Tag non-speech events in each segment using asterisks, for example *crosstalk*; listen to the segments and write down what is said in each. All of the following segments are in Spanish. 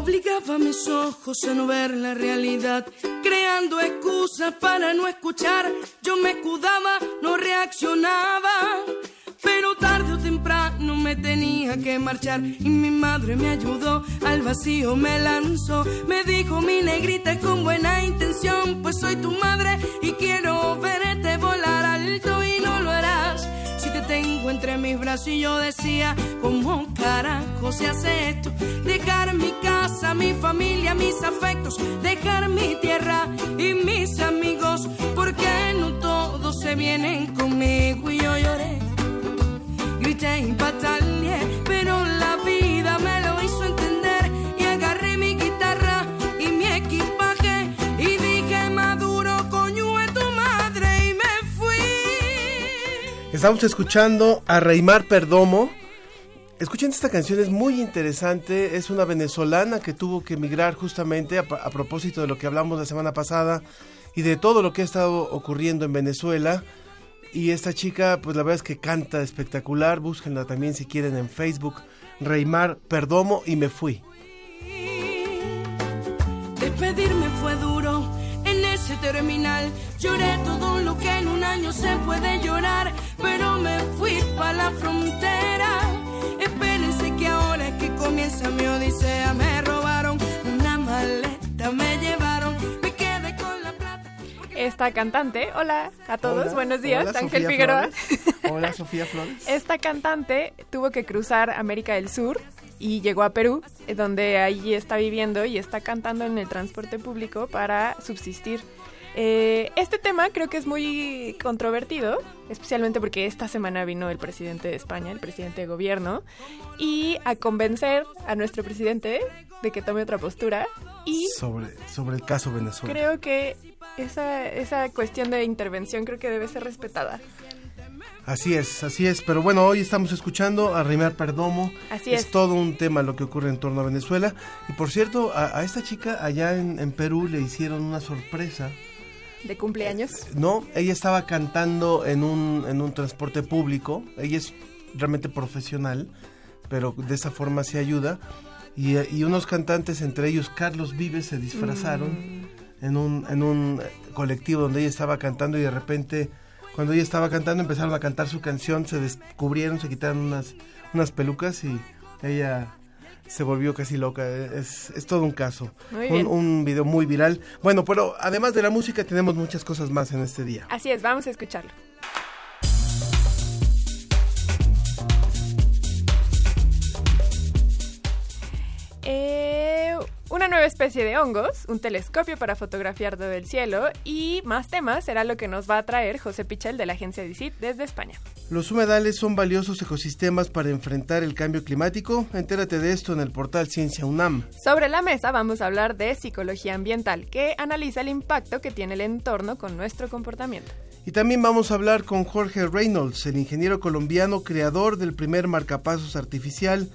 Obligaba a mis ojos a no ver la realidad, creando excusas para no escuchar. Yo me escudaba, no reaccionaba, pero tarde o temprano me tenía que marchar. Y mi madre me ayudó, al vacío me lanzó. Me dijo mi negrita con buena intención, pues soy tu madre y quiero verte volar alto y no lo harás tengo entre mis brazos y yo decía, ¿cómo carajo se hace esto? Dejar mi casa, mi familia, mis afectos, dejar mi tierra y mis amigos, porque no todos se vienen conmigo y yo lloré, grité y pataleé, pero la vida Estamos escuchando a Reymar Perdomo. Escuchen esta canción, es muy interesante. Es una venezolana que tuvo que emigrar justamente a, propósito de lo que hablamos la semana pasada y de todo lo que ha estado ocurriendo en Venezuela. Y esta chica, pues la verdad es que canta espectacular. Búsquenla también si quieren en Facebook. Reymar Perdomo y me fui. Despedirme fue duro ese terminal. Lloré todo lo que en un año se puede llorar, pero me fui para la frontera. Espérense que ahora es que comienza mi odisea. Me robaron una maleta, me llevaron, me quedé con la plata. Esta cantante, hola a todos, Hola, buenos días, hola, Ángel Sofía Figueroa. Flores. Hola, Sofía *laughs* Flores. Esta cantante tuvo que cruzar América del Sur y llegó a Perú, eh, donde allí está viviendo y está cantando en el transporte público para subsistir. Eh, este tema creo que es muy controvertido, especialmente porque esta semana vino el presidente de España, el presidente de gobierno, y a convencer a nuestro presidente de que tome otra postura. Y Sobre, sobre el caso Venezuela. creo que esa, esa cuestión de intervención creo que debe ser respetada. Así es, así es. Pero bueno, hoy estamos escuchando a Reymar Perdomo. Así es. todo un tema lo que ocurre en torno a Venezuela. Y por cierto, a, a esta chica allá en, en Perú le hicieron una sorpresa. De cumpleaños. No, ella estaba cantando en un, en un transporte público. Ella es realmente profesional, pero de esa forma se ayuda. Y, eh, y unos cantantes, entre ellos Carlos Vives, se disfrazaron en, un, en un colectivo donde ella estaba cantando y de repente, cuando ella estaba cantando, empezaron a cantar su canción, se descubrieron, se quitaron unas, unas pelucas y ella se volvió casi loca. Es, es todo un caso. Muy un, un video muy viral. Bueno, pero además de la música tenemos muchas cosas más en este día. Así es, vamos a escucharlo. Eh, una nueva especie de hongos, un telescopio para fotografiar todo el cielo y más temas será lo que nos va a traer José Pichel de la agencia DICIT desde España. Los humedales son valiosos ecosistemas para enfrentar el cambio climático. Entérate de esto en el portal Ciencia UNAM. Sobre la mesa vamos a hablar de psicología ambiental, que analiza el impacto que tiene el entorno con nuestro comportamiento. Y también vamos a hablar con Jorge Reynolds, el ingeniero colombiano creador del primer marcapasos artificial.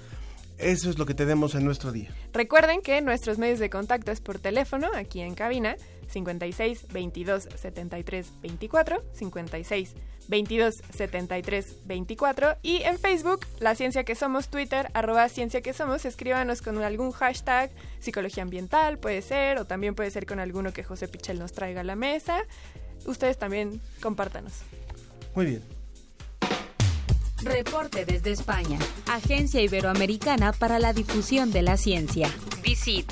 Eso es lo que tenemos en nuestro día. Recuerden que nuestros medios de contacto es por teléfono, aquí en cabina, 56 22 73 24, 56 22 73 24 y en Facebook, La Ciencia que Somos, Twitter, arroba Ciencia que Somos, escríbanos con algún hashtag, psicología ambiental puede ser, o también puede ser con alguno que José Pichel nos traiga a la mesa. Ustedes también compártanos. Muy bien. Reporte desde España. Agencia Iberoamericana para la Difusión de la Ciencia. Visit.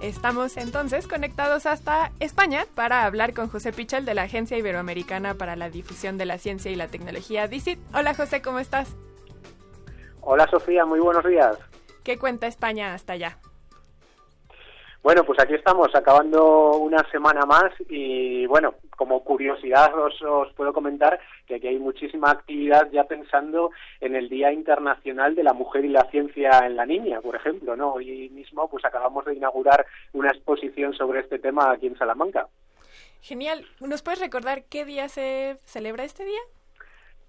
Estamos entonces conectados hasta España para hablar con José Pichel de la Agencia Iberoamericana para la Difusión de la Ciencia y la Tecnología, DICIT. Hola José, ¿cómo estás? Hola Sofía, muy buenos días. ¿Qué cuenta España hasta allá? Bueno, pues aquí estamos acabando una semana más y bueno, como curiosidad os, os, puedo comentar que aquí hay muchísima actividad ya pensando en el Día Internacional de la Mujer y la Ciencia en la Niña, por ejemplo, ¿no? Hoy mismo pues acabamos de inaugurar una exposición sobre este tema aquí en Salamanca. Genial. ¿Nos puedes recordar qué día se celebra este día?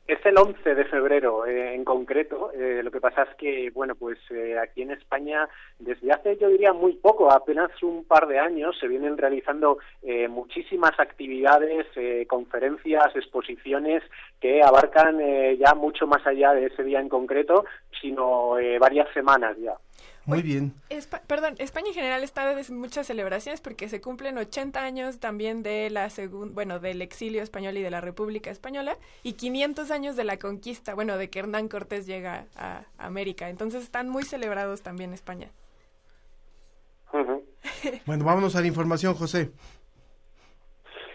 Es el 11 de febrero eh, en concreto. Eh, lo que pasa es que, bueno, pues eh, aquí en España, desde hace, yo diría, muy poco, apenas un par de años, se vienen realizando eh, muchísimas actividades, eh, conferencias, exposiciones que abarcan ya mucho más allá de ese día en concreto, sino varias semanas ya. Muy bien. Espa perdón, España en general está de muchas celebraciones porque se cumplen 80 años también de la segun bueno, del exilio español y de la República Española y 500 años de la conquista, bueno, de que Hernán Cortés llega a América. Entonces están muy celebrados también España. Uh *laughs* -huh. bueno, vámonos a la información, José.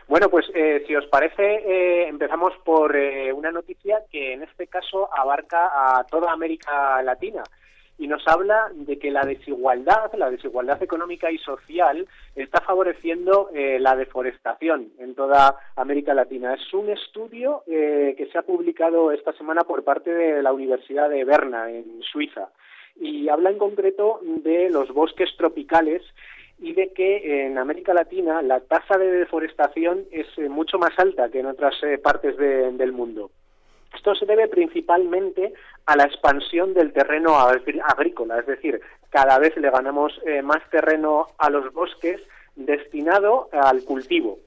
Bueno, pues eh, si os parece, eh, empezamos por eh, una noticia que en este caso abarca a toda América Latina y nos habla de que la desigualdad, la desigualdad económica y social está favoreciendo eh, la deforestación en toda América Latina. Es un estudio eh, que se ha publicado esta semana por parte de la Universidad de Berna, en Suiza, y habla en concreto de los bosques tropicales y de que en América Latina la tasa de deforestación es eh, mucho más alta que en otras partes de, del mundo. Esto se debe principalmente a la expansión del terreno agrícola, es decir, cada vez le ganamos eh, más terreno a los bosques destinado al cultivo.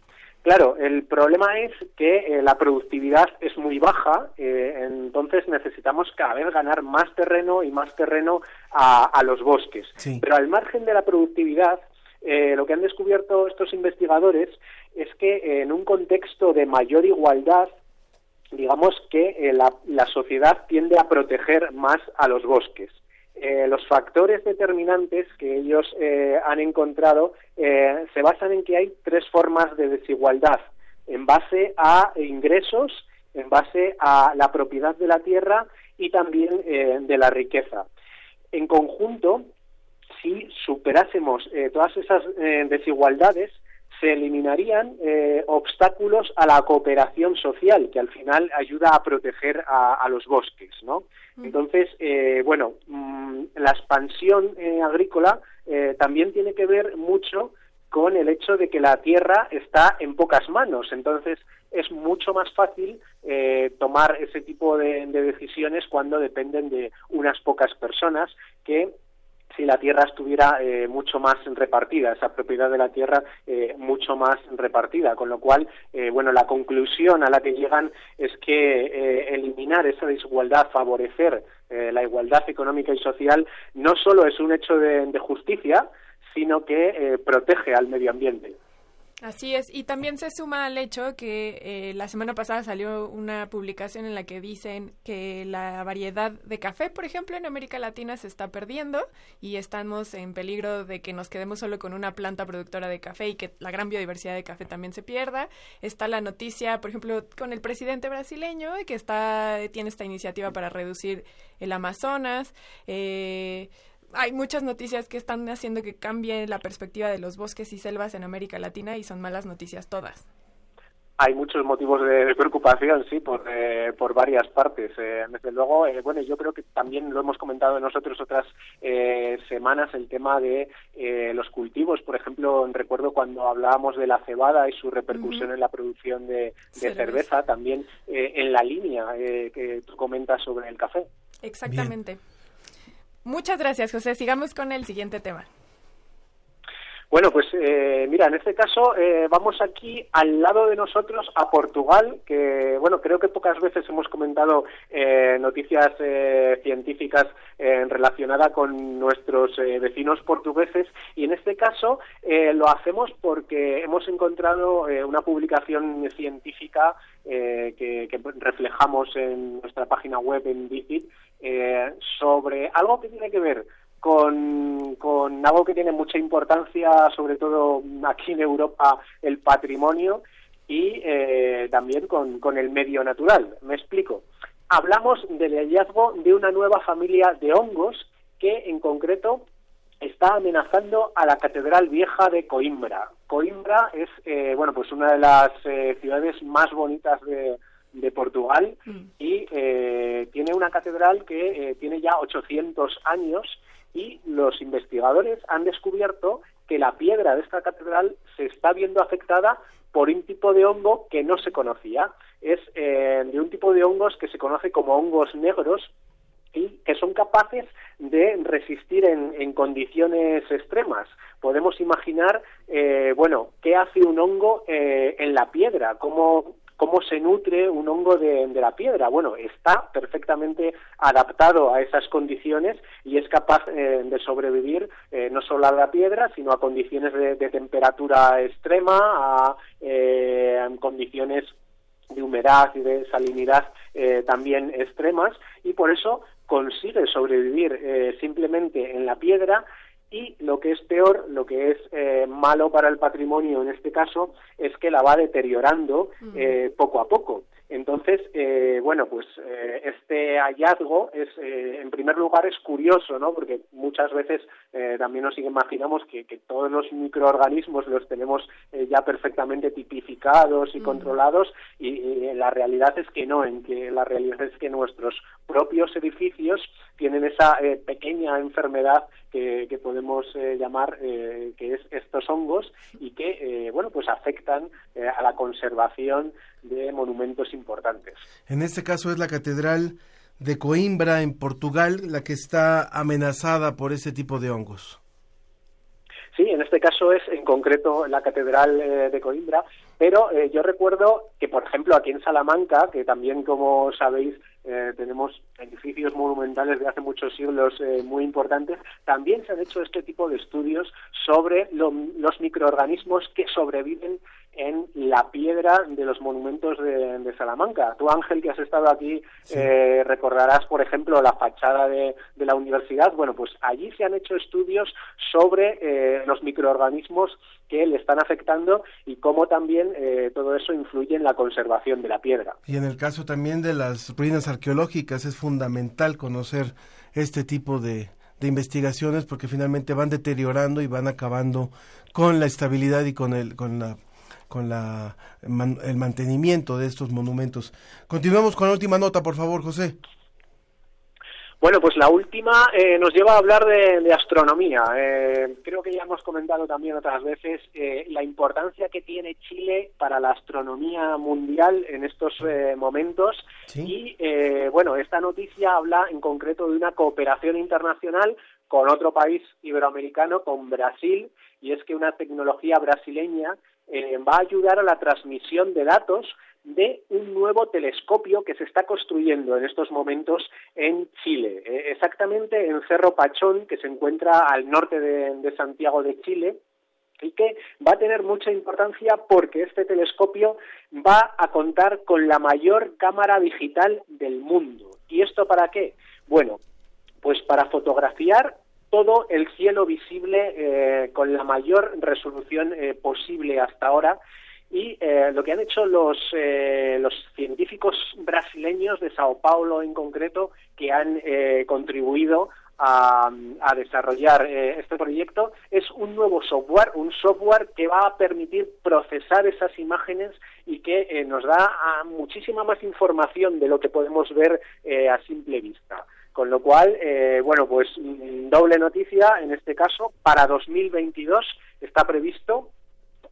Claro, el problema es que eh, la productividad es muy baja, eh, entonces necesitamos cada vez ganar más terreno y más terreno a, a los bosques. Sí. Pero al margen de la productividad, eh, lo que han descubierto estos investigadores es que en un contexto de mayor igualdad digamos que eh, la, sociedad tiende a proteger más a los bosques. Eh, los factores determinantes que ellos eh, han encontrado se basan en que hay tres formas de desigualdad, en base a ingresos, en base a la propiedad de la tierra y también de la riqueza. En conjunto, si superásemos todas esas desigualdades, se eliminarían eh, obstáculos a la cooperación social, que al final ayuda a proteger a, a los bosques, ¿no? Entonces, eh, bueno, mmm, la expansión eh, agrícola también tiene que ver mucho con el hecho de que la tierra está en pocas manos. Entonces, es mucho más fácil tomar ese tipo de, de decisiones cuando dependen de unas pocas personas que si la tierra estuviera eh, mucho más repartida, esa propiedad de la tierra eh, mucho más repartida, con lo cual, eh, bueno, la conclusión a la que llegan es que eliminar esa desigualdad, favorecer la igualdad económica y social, no solo es un hecho de, de justicia, sino que protege al medio ambiente. Así es, y también se suma al hecho que eh, la semana pasada salió una publicación en la que dicen que la variedad de café, por ejemplo, en América Latina se está perdiendo y estamos en peligro de que nos quedemos solo con una planta productora de café y que la gran biodiversidad de café también se pierda. Está la noticia, por ejemplo, con el presidente brasileño que está tiene esta iniciativa para reducir el Amazonas. Eh, hay muchas noticias que están haciendo que cambie la perspectiva de los bosques y selvas en América Latina y son malas noticias todas. Hay muchos motivos de, preocupación, sí, por, eh, por varias partes. Eh, desde luego, eh, bueno, yo creo que también lo hemos comentado nosotros otras eh, semanas, el tema de eh, los cultivos. Por ejemplo, recuerdo cuando hablábamos de la cebada y su repercusión uh -huh. en la producción de, de cerveza. también eh, en la línea eh, que tú comentas sobre el café. Exactamente. Bien. Muchas gracias, José. Sigamos con el siguiente tema. Bueno, pues eh, mira, en este caso eh, vamos aquí al lado de nosotros a Portugal, que bueno, creo que pocas veces hemos comentado eh, noticias científicas relacionadas con nuestros vecinos portugueses y en este caso lo hacemos porque hemos encontrado una publicación científica que, que, reflejamos en nuestra página web en Digit sobre algo que tiene que ver con, con algo que tiene mucha importancia, sobre todo aquí en Europa, el patrimonio y eh, también con, con el medio natural. Me explico. hablamos del hallazgo de una nueva familia de hongos que en concreto está amenazando a la Catedral Vieja de Coimbra. Coimbra es, eh, bueno, pues una de las eh, ciudades más bonitas de, de Portugal y eh, tiene una catedral que eh, tiene ya 800 años y los investigadores han descubierto que la piedra de esta catedral se está viendo afectada por un tipo de hongo que no se conocía. Es eh, de un tipo de hongos que se conoce como hongos negros y que son capaces de resistir en, en condiciones extremas. Podemos imaginar, eh, bueno, qué hace un hongo eh, en la piedra, cómo, cómo se nutre un hongo de, la piedra. Bueno, está perfectamente adaptado a esas condiciones y es capaz eh, de sobrevivir eh, no solo a la piedra, sino a condiciones de, de temperatura extrema, a, eh, condiciones de humedad y de salinidad también extremas y por eso consigue sobrevivir simplemente en la piedra y lo que es peor, lo que es eh, malo para el patrimonio en este caso, es que la va deteriorando eh, poco a poco. Entonces, eh, bueno, pues eh, este hallazgo es, eh, en primer lugar, es curioso, ¿no? Porque muchas veces eh, también nos imaginamos que, que, todos los microorganismos los tenemos eh, ya perfectamente tipificados y controlados y, y, la realidad es que no, en que la realidad es que nuestros propios edificios tienen esa eh, pequeña enfermedad que, que podemos eh, llamar eh, que es estos hongos y que eh, bueno pues afectan a la conservación de monumentos importantes. En este caso es la catedral de Coimbra en Portugal la que está amenazada por este tipo de hongos. Sí, en este caso es en concreto la catedral eh, de Coimbra, pero eh, yo recuerdo que, por ejemplo, aquí en Salamanca, que también, como sabéis, eh, tenemos edificios monumentales de hace muchos siglos eh, muy importantes, también se han hecho este tipo de estudios sobre lo, los microorganismos que sobreviven en la piedra de los monumentos de, de Salamanca. Tú, Ángel, que has estado aquí, sí. eh, recordarás, por ejemplo, la fachada de, de, la universidad. Bueno, pues allí se han hecho estudios sobre eh, los microorganismos que le están afectando y cómo también eh, todo eso influye en la conservación de la piedra. Y en el caso también de las ruinas arqueológicas es fundamental conocer este tipo de, de investigaciones porque finalmente van deteriorando y van acabando con la estabilidad y con el con la con la, el mantenimiento de estos monumentos. Continuamos con la última nota, por favor, José. Bueno, pues la última eh, nos lleva a hablar de, de astronomía. Eh, creo que ya hemos comentado también otras veces eh, la importancia que tiene Chile para la astronomía mundial en estos eh, momentos. ¿Sí? Y bueno, esta noticia habla en concreto de una cooperación internacional con otro país iberoamericano, con Brasil, y es que una tecnología brasileña eh, va a ayudar a la transmisión de datos de un nuevo telescopio que se está construyendo en estos momentos en Chile, eh, exactamente en Cerro Pachón, que se encuentra al norte de, de Santiago de Chile, y que va a tener mucha importancia porque este telescopio va a contar con la mayor cámara digital del mundo. ¿Y esto para qué? Bueno, pues para fotografiar todo el cielo visible eh, con la mayor resolución eh, posible hasta ahora y eh, lo que han hecho los, eh, los científicos brasileños de Sao Paulo en concreto que han eh, contribuido a, desarrollar eh, este proyecto es un nuevo software, un software que va a permitir procesar esas imágenes y que nos da a, muchísima más información de lo que podemos ver a simple vista. Con lo cual, eh, bueno, pues doble noticia en este caso, para 2022 está previsto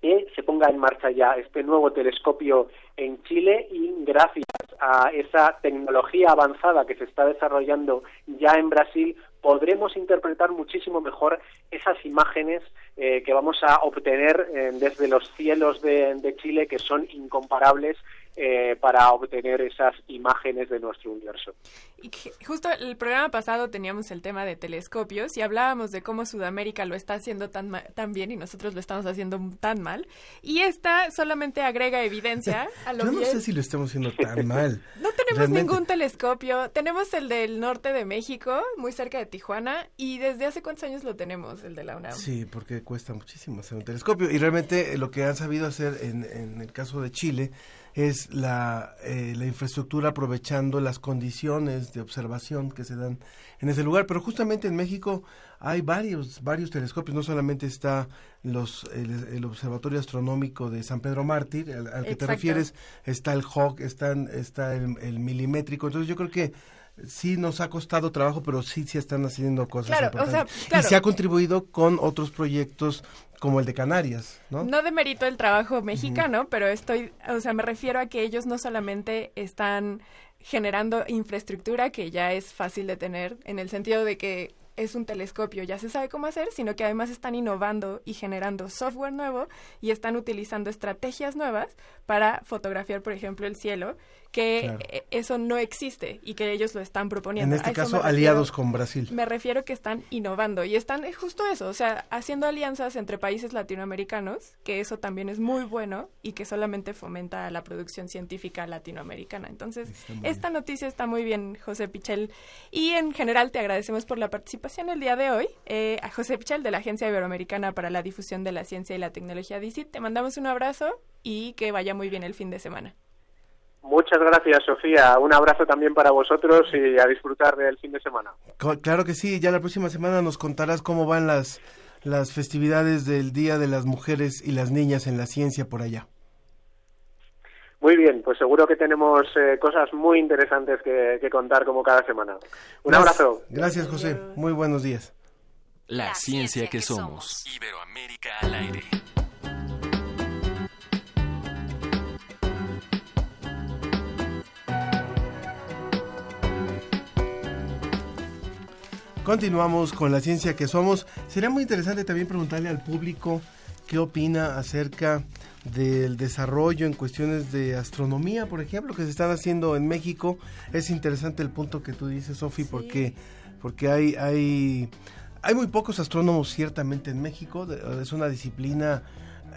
que se ponga en marcha ya este nuevo telescopio en Chile y gracias a esa tecnología avanzada que se está desarrollando ya en Brasil podremos interpretar muchísimo mejor esas imágenes eh, que vamos a obtener eh, desde los cielos de, Chile que son incomparables eh, para obtener esas imágenes de nuestro universo. Y justo el programa pasado teníamos el tema de telescopios y hablábamos de cómo Sudamérica lo está haciendo tan, tan bien y nosotros lo estamos haciendo tan mal. Y esta solamente agrega evidencia *laughs* a lo Yo no bien. sé si lo estamos haciendo tan mal. *laughs* No tenemos Realmente. ningún telescopio. Tenemos el del norte de México, muy cerca de Tijuana, y desde hace cuántos años lo tenemos, el de la UNAM. Sí, porque cuesta muchísimo hacer un telescopio. Y realmente lo que han sabido hacer en, en el caso de Chile es la, eh, la infraestructura aprovechando las condiciones de observación que se dan en ese lugar. Pero justamente en México hay varios, varios telescopios, no solamente está los, el, el Observatorio Astronómico de San Pedro Mártir, al, al que te refieres, está el HOG, están, está el, el milimétrico, entonces yo creo que sí nos ha costado trabajo, pero sí se están haciendo cosas Claro, o importantes. sea, claro. Y se ha contribuido con otros proyectos como el de Canarias, ¿no? No demerito el trabajo mexicano, pero estoy, o sea, me refiero a que ellos no solamente están generando infraestructura que ya es fácil de tener, en el sentido de que es un telescopio, ya se sabe cómo hacer, sino que además están innovando y generando software nuevo y están utilizando estrategias nuevas para fotografiar, por ejemplo, el cielo, que Claro. eh, eso no existe y que ellos lo están proponiendo. En este caso, refiero. aliados con Brasil. Me refiero que están innovando y están eh, justo eso, o sea, haciendo alianzas entre países latinoamericanos, que eso también es muy bueno y que solamente fomenta la producción científica latinoamericana. Entonces, esta noticia está muy bien, José Pichel. Y en general te agradecemos por la participación el día de hoy. Eh, a José Pichel de la Agencia Iberoamericana para la Difusión de la Ciencia y la Tecnología DICIT, te mandamos un abrazo y que vaya muy bien el fin de semana. Muchas gracias, Sofía. Un abrazo también para vosotros y a disfrutar del fin de semana. Claro que sí, ya la próxima semana nos contarás cómo van las, las festividades del Día de las Mujeres y las Niñas en la Ciencia por allá. Muy bien, pues seguro que tenemos eh, cosas muy interesantes que, que contar como cada semana. Un Gracias- abrazo. Gracias, José. Muy buenos días. La ciencia que somos. Iberoamérica al aire. Continuamos con la ciencia que somos. Sería muy interesante también preguntarle al público qué opina acerca del desarrollo en cuestiones de astronomía, por ejemplo, que se están haciendo en México. Es interesante el punto que tú dices, Sofi, porque porque hay hay hay muy pocos astrónomos ciertamente en México. Es una disciplina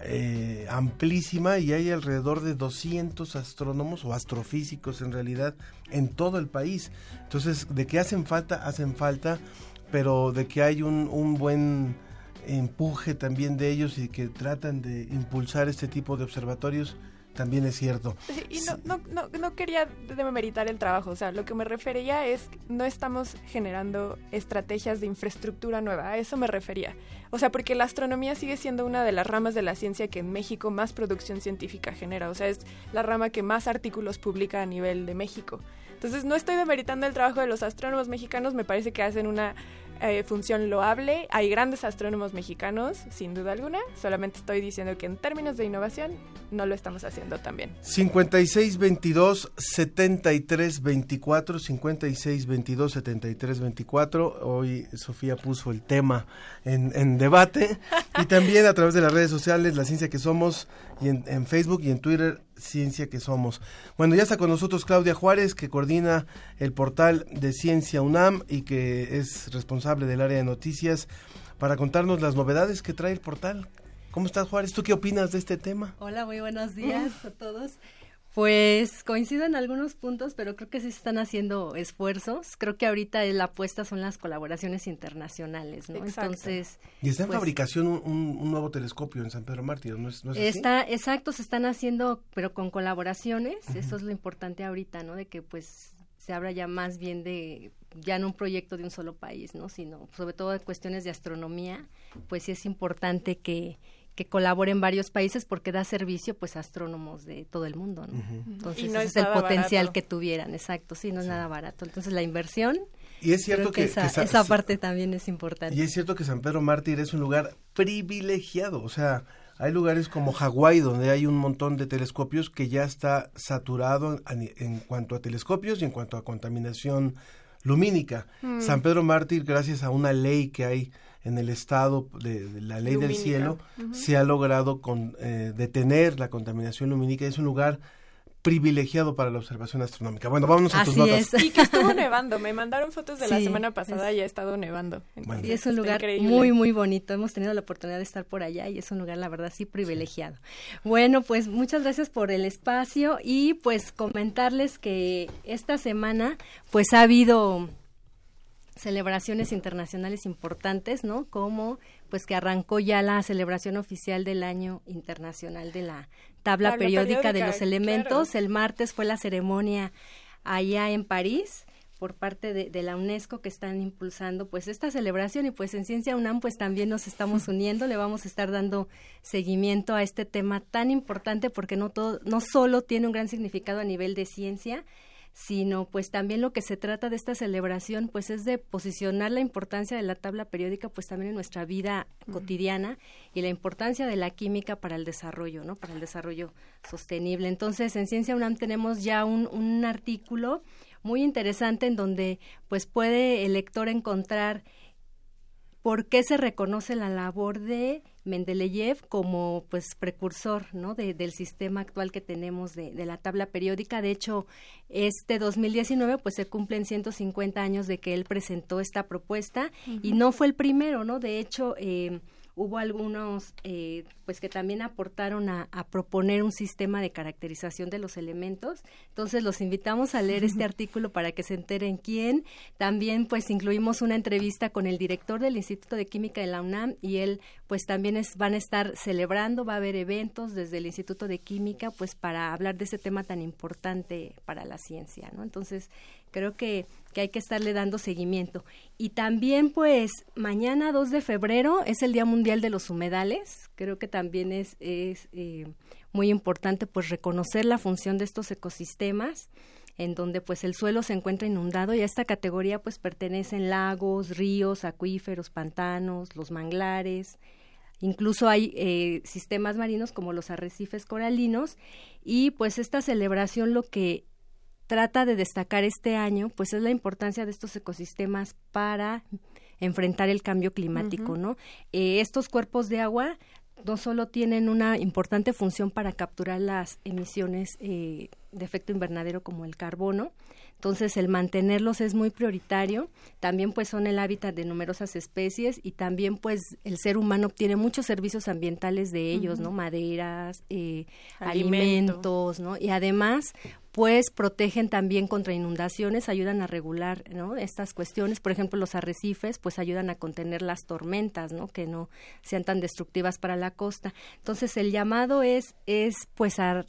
eh, amplísima y hay alrededor de 200 astrónomos o astrofísicos en realidad en todo el país. Entonces, de que hacen falta, hacen falta, pero de que hay un, un buen empuje también de ellos y que tratan de impulsar este tipo de observatorios, también es cierto. Y no, no, no, no quería demeritar el trabajo, o sea, lo que me refería es no estamos generando estrategias de infraestructura nueva, a eso me refería. O sea, porque la astronomía sigue siendo una de las ramas de la ciencia que en México más producción científica genera, o sea, es la rama que más artículos publica a nivel de México. Entonces, no estoy demeritando el trabajo de los astrónomos mexicanos, me parece que hacen una eh, función loable. Hay grandes astrónomos mexicanos, sin duda alguna. Solamente estoy diciendo que en términos de innovación no lo estamos haciendo tan bien. 56 22 73 24 56 22 73 24 hoy Sofía puso el tema en, en debate *laughs* y también a través de las redes sociales La Ciencia que Somos y en, en Facebook y en Twitter Ciencia que Somos bueno ya está con nosotros Claudia Juárez que coordina el portal de Ciencia UNAM y que es responsable del área de noticias para contarnos las novedades que trae el portal ¿Cómo estás Juárez? ¿Tú qué opinas de este tema? Hola, muy buenos días a todos. Pues coincido en algunos puntos, pero creo que sí se están haciendo esfuerzos. Creo que ahorita la apuesta son las colaboraciones internacionales, ¿no? Exacto. Entonces, Y está en pues, fabricación un, nuevo telescopio en San Pedro Mártir, ¿no es, no es así? Está, exacto, se están haciendo, pero con colaboraciones. Eso es lo importante ahorita, ¿no? De que pues se habla ya más bien de ya no un proyecto de un solo país, ¿no? Sino sobre todo de cuestiones de astronomía, pues sí es importante que que colaboren varios países porque da servicio pues a astrónomos de todo el mundo, ¿no? Entonces Y no ese es es el potencial barato. que tuvieran, exacto, sí, no es nada barato. Entonces la inversión, Y es cierto que, que, esa, que Sa- esa parte también es importante. y es cierto que San Pedro Mártir es un lugar privilegiado, o sea, hay lugares como Hawái donde hay un montón de telescopios que ya está saturado ni- en cuanto a telescopios y en cuanto a contaminación lumínica. Mm. San Pedro Mártir, gracias a una ley que hay en el estado de, de la ley del cielo, se ha logrado con, eh, detener la contaminación lumínica. Es un lugar privilegiado para la observación astronómica. Bueno, vámonos a tus Así notas. es. Y que estuvo *laughs* nevando, me mandaron fotos de la semana pasada es- y ha estado nevando. Entonces, Y es un lugar increíble. muy, muy bonito. Hemos tenido la oportunidad de estar por allá y es un lugar, la verdad, sí privilegiado. Bueno, pues muchas gracias por el espacio y pues comentarles que esta semana pues ha habido celebraciones internacionales importantes, ¿no? Como pues que arrancó ya la celebración oficial del año internacional de la tabla, Tabla periódica, de los elementos. El martes fue la ceremonia allá en París por parte de, de la UNESCO que están impulsando pues esta celebración y pues en Ciencia UNAM pues también nos estamos *laughs* uniendo, le vamos a estar dando seguimiento a este tema tan importante porque no todo, no solo tiene un gran significado a nivel de ciencia, sino pues también lo que se trata de esta celebración pues es de posicionar la importancia de la tabla periódica pues también en nuestra vida cotidiana y la importancia de la química para el desarrollo, ¿no? Para el desarrollo sostenible. Entonces, en Ciencia UNAM tenemos ya un, un artículo muy interesante en donde pues puede el lector encontrar por qué se reconoce la labor de Mendeleev como pues precursor ¿no? de, del sistema actual que tenemos de, de, la tabla periódica. De hecho, este 2019 pues se cumplen 150 años de que él presentó esta propuesta uh -huh. y no fue el primero, ¿no? De hecho, eh, hubo algunos eh, pues que también aportaron a, a, proponer un sistema de caracterización de los elementos. Entonces los invitamos a leer este *laughs* artículo para que se enteren quién. También pues incluimos una entrevista con el director del Instituto de Química de la UNAM y él pues también es, van a estar celebrando va a haber eventos desde el Instituto de Química pues para hablar de ese tema tan importante para la ciencia no entonces creo que, que, hay que estarle dando seguimiento. Y también, pues, mañana 2 de febrero es el Día Mundial de los Humedales. Creo que también es, eh, muy importante, pues, reconocer la función de estos ecosistemas en donde pues el suelo se encuentra inundado y a esta categoría pues pertenecen lagos, ríos, acuíferos, pantanos, los manglares, incluso hay eh, sistemas marinos como los arrecifes coralinos y pues esta celebración lo que trata de destacar este año, pues es la importancia de estos ecosistemas para enfrentar el cambio climático, uh -huh. ¿no? Eh, estos cuerpos de agua no solo tienen una importante función para capturar las emisiones eh, de efecto invernadero como el carbono, entonces el mantenerlos es muy prioritario, también pues son el hábitat de numerosas especies y también pues el ser humano obtiene muchos servicios ambientales de ellos, uh -huh. ¿no? Maderas, eh, Alimento. alimentos, ¿no? Y además pues protegen también contra inundaciones, ayudan a regular ¿no? estas cuestiones. Por ejemplo, los arrecifes pues ayudan a contener las tormentas, ¿no? que no sean tan destructivas para la costa. Entonces el llamado es, es pues a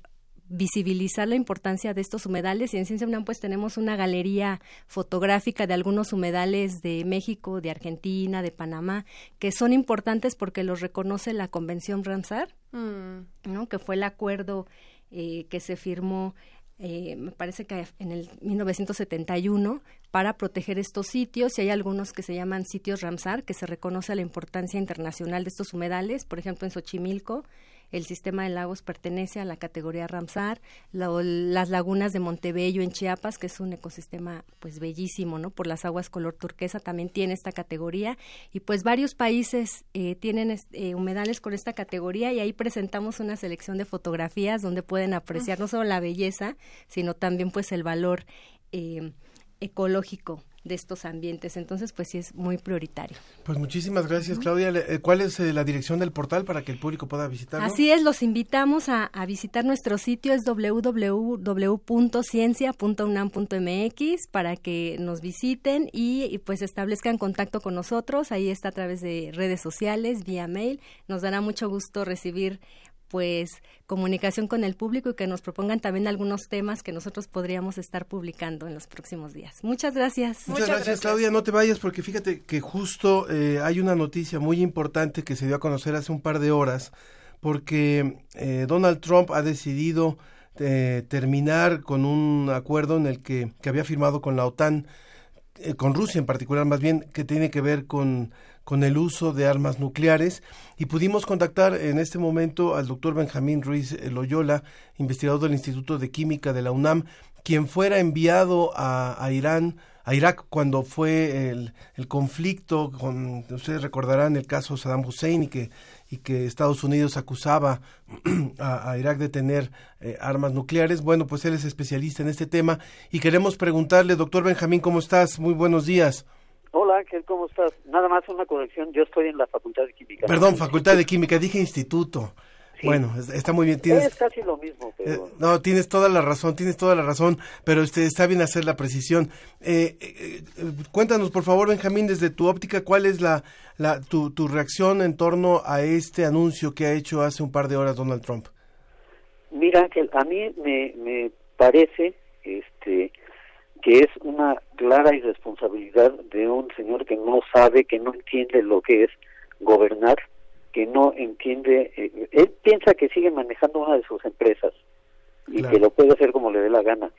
visibilizar la importancia de estos humedales y en Ciencia UNAM pues tenemos una galería fotográfica de algunos humedales de México, de Argentina, de Panamá, que son importantes porque los reconoce la Convención Ramsar, mm. ¿no? que fue el acuerdo eh, que se firmó eh, me parece que en el 1971 para proteger estos sitios y hay algunos que se llaman sitios Ramsar que se reconoce la importancia internacional de estos humedales, por ejemplo en Xochimilco el sistema de lagos pertenece a la categoría Ramsar, la, las lagunas de Montebello en Chiapas, que es un ecosistema pues bellísimo, ¿no? Por las aguas color turquesa también tiene esta categoría. Y pues varios países eh, tienen eh, humedales con esta categoría y ahí presentamos una selección de fotografías donde pueden apreciar no solo la belleza, sino también pues el valor eh, ecológico de estos ambientes. Entonces, pues sí es muy prioritario. Pues muchísimas gracias, Claudia. ¿Cuál es eh, la dirección del portal para que el público pueda visitarlo? Así es, los invitamos a, a visitar nuestro sitio, es www.ciencia.unam.mx para que nos visiten y, y, pues establezcan contacto con nosotros. Ahí está a través de redes sociales, vía mail. Nos dará mucho gusto recibir pues comunicación con el público y que nos propongan también algunos temas que nosotros podríamos estar publicando en los próximos días. Muchas gracias. Muchas, Muchas gracias, gracias, Claudia. No te vayas porque fíjate que justo eh, hay una noticia muy importante que se dio a conocer hace un par de horas porque eh, Donald Trump ha decidido eh, terminar con un acuerdo en el que, que había firmado con la OTAN, con Rusia en particular más bien, que tiene que ver con con el uso de armas nucleares y pudimos contactar en este momento al doctor Benjamín Ruiz Loyola, investigador del Instituto de Química de la UNAM, quien fuera enviado a, Irán, a Irak cuando fue el, conflicto, con, ustedes recordarán el caso Saddam Hussein y que, y que Estados Unidos acusaba *clears throat* a, a Irak de tener eh, armas nucleares. Bueno, pues él es especialista en este tema y queremos preguntarle, doctor Benjamín, ¿cómo estás? Muy buenos días. Hola Ángel, ¿cómo estás? Nada más una corrección, yo estoy en la Facultad de Química. Perdón, Facultad de Química, dije instituto. Bueno, es- está muy bien. Tienes, Es casi lo mismo, pero... Eh, no, tienes toda la razón, tienes toda la razón, pero este, está bien hacer la precisión. Eh, eh, eh, cuéntanos, por favor, Benjamín, desde tu óptica, ¿cuál es la, la tu, tu reacción en torno a este anuncio que ha hecho hace un par de horas Donald Trump? Mira, Ángel, a mí me, me parece este, que es una clara irresponsabilidad de un señor que no sabe, que no entiende lo que es gobernar, que no entiende, eh, él piensa que sigue manejando una de sus empresas y Claro. que lo puede hacer como le dé la gana.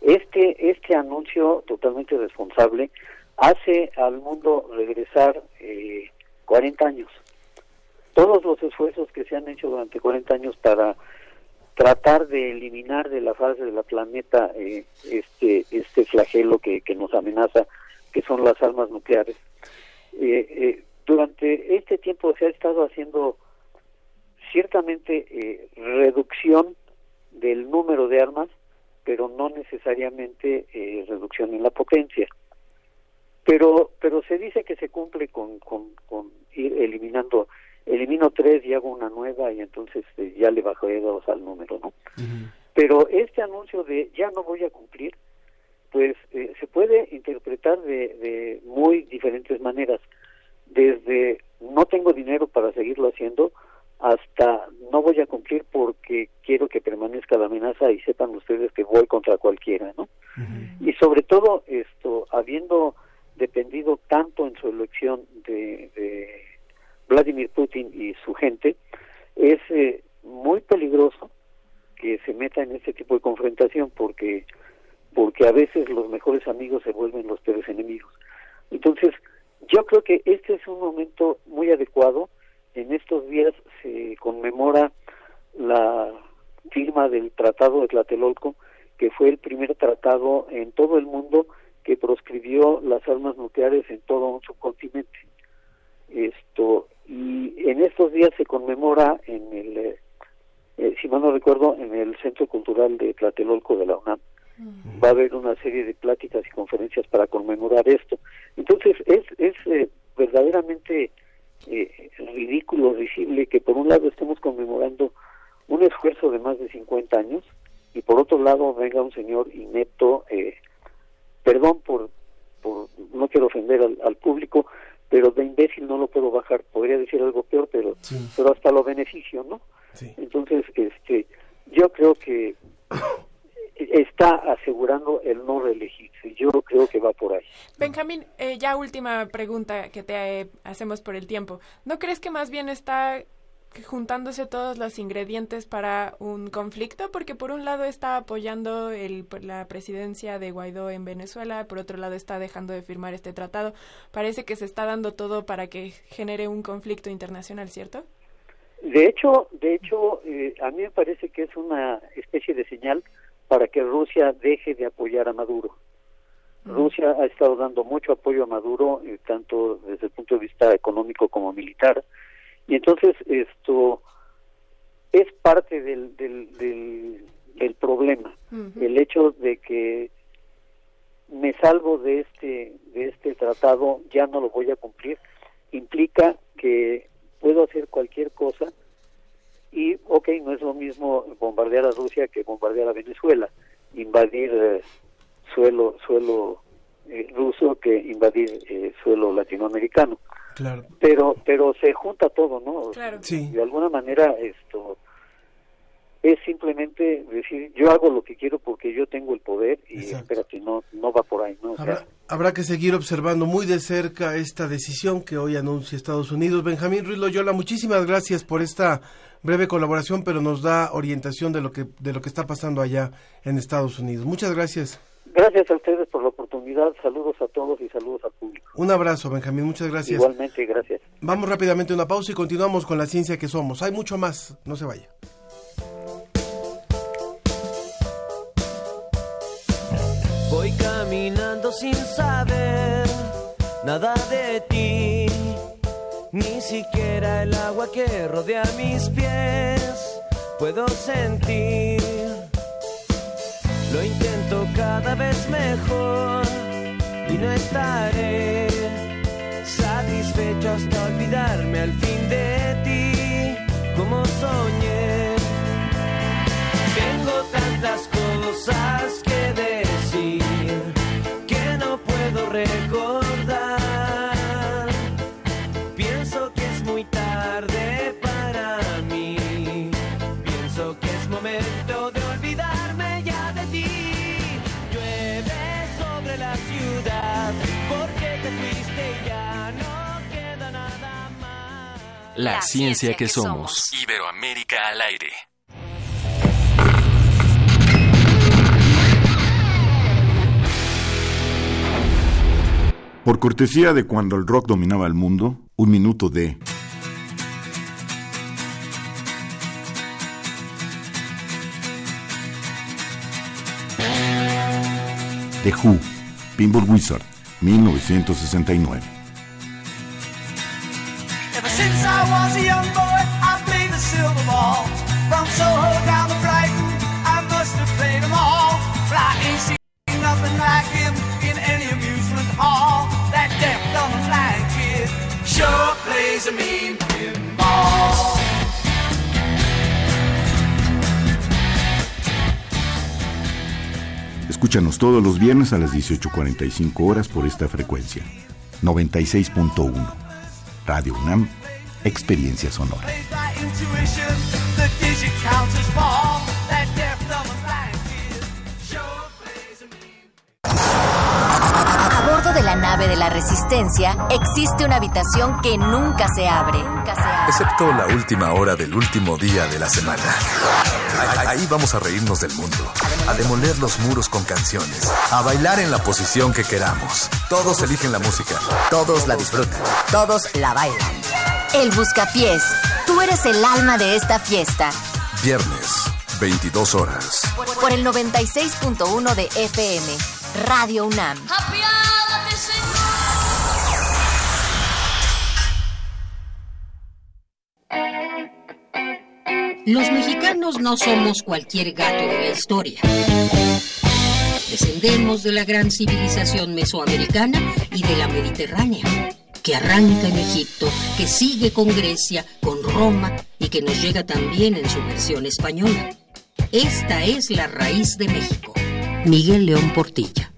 Este, este anuncio totalmente responsable hace al mundo regresar eh, 40 años. Todos los esfuerzos que se han hecho durante 40 años para tratar de eliminar de la fase de la planeta eh, este este flagelo que, que nos amenaza que son las armas nucleares. Eh, eh, durante este tiempo se ha estado haciendo ciertamente eh, reducción del número de armas pero no necesariamente reducción en la potencia. Pero pero se dice que se cumple con, con, con ir eliminando elimino tres y hago una nueva y entonces eh, ya le bajé dos al número no pero este anuncio de ya no voy a cumplir pues eh, se puede interpretar de, de muy diferentes maneras. Desde no tengo dinero para seguirlo haciendo hasta no voy a cumplir porque quiero que permanezca la amenaza y sepan ustedes que voy contra cualquiera no y sobre todo esto habiendo dependido tanto en su elección de, de Vladimir Putin y su gente es eh, muy peligroso que se meta en este tipo de confrontación porque porque a veces los mejores amigos se vuelven los peores enemigos entonces yo creo que este es un momento muy adecuado en estos días se conmemora la firma del Tratado de Tlatelolco, que fue el primer tratado en todo el mundo que proscribió las armas nucleares en todo un subcontinente. Esto y en estos días se conmemora en el, eh, eh, si mal no recuerdo, en el Centro Cultural de Tlatelolco de la UNAM. Va a haber una serie de pláticas y conferencias para conmemorar esto. Entonces es, es eh, verdaderamente eh, ridículo, risible que por un lado estemos conmemorando un esfuerzo de más de 50 años y por otro lado venga un señor inepto, eh, perdón por, por, no quiero ofender al, al público, pero de imbécil no lo puedo bajar, podría decir algo peor, pero, pero hasta lo beneficio, ¿no? Entonces, este, yo creo que está asegurando el no reelegirse, yo creo que va por ahí. Benjamín, eh, ya última pregunta que te eh, hacemos por el tiempo. ¿No crees que más bien está juntándose todos los ingredientes para un conflicto? Porque por un lado está apoyando el, la presidencia de Guaidó en Venezuela, por otro lado está dejando de firmar este tratado. Parece que se está dando todo para que genere un conflicto internacional, ¿cierto? De hecho, de hecho, eh, a mí me parece que es una especie de señal para que Rusia deje de apoyar a Maduro. Rusia ha estado dando mucho apoyo a Maduro, eh, tanto desde el punto de vista económico como militar, y entonces esto es parte del, del, del, del problema, el hecho de que me salvo de este de este tratado, ya no lo voy a cumplir, implica que puedo hacer cualquier cosa y, ok, no es lo mismo bombardear a Rusia que bombardear a Venezuela, invadir eh, suelo suelo eh, ruso que invadir eh, suelo latinoamericano. Claro. Pero pero se junta todo, ¿no? Claro. Sí. De alguna manera esto es simplemente decir yo hago lo que quiero porque yo tengo el poder y espérate no no va por ahí, ¿no? O sea, Habrá, habrá que seguir observando muy de cerca esta decisión que hoy anuncia Estados Unidos. Benjamín Ruiz Loyola, muchísimas gracias por esta breve colaboración, pero nos da orientación de lo que de lo que está pasando allá en Estados Unidos. Muchas gracias. Gracias a ustedes por la oportunidad, saludos a todos y saludos al público. Un abrazo, Benjamín, muchas gracias. Igualmente, gracias. Vamos rápidamente a una pausa y continuamos con la ciencia que somos. Hay mucho más, no se vaya. Voy caminando sin saber nada de ti, ni siquiera el agua que rodea mis pies puedo sentir. Lo intento cada vez mejor y no estaré satisfecho hasta olvidarme al fin de ti, como soñé. Tengo tantas cosas que decir que no puedo recordar. La, ciencia, que, somos. Iberoamérica al aire. Por cortesía de cuando el rock dominaba el mundo, un minuto de... The Who, Pinball Wizard, 1969. Since I was a young boy, I played the silver ball. From Soho down to Brighton, I must have played them all. But I ain't seen nothing like him in any amusement hall. That deaf, dumb, blind kid sure plays a mean pinball. Escúchanos todos los viernes a las 18.45 horas por esta frecuencia. 96.1. Radio UNAM, Experiencia Sonora. A bordo de la nave de la Resistencia existe una habitación que nunca se abre. Nunca se abre. Excepto la última hora del último día de la semana. Ahí- Ahí vamos a reírnos del mundo, a demoler los muros con canciones, a bailar en la posición que queramos. Todos eligen la música. Todos la disfrutan. Todos la bailan. El Buscapiés. Tú eres el alma de esta fiesta. Viernes, 22 horas. Por el 96.1 de FM. Radio UNAM. Los mexicanos no somos cualquier gato de la historia. Descendemos de la gran civilización mesoamericana y de la mediterránea, que arranca en Egipto, que sigue con Grecia, con Roma y que nos llega también en su versión española. Esta es la raíz de México. Miguel León Portilla.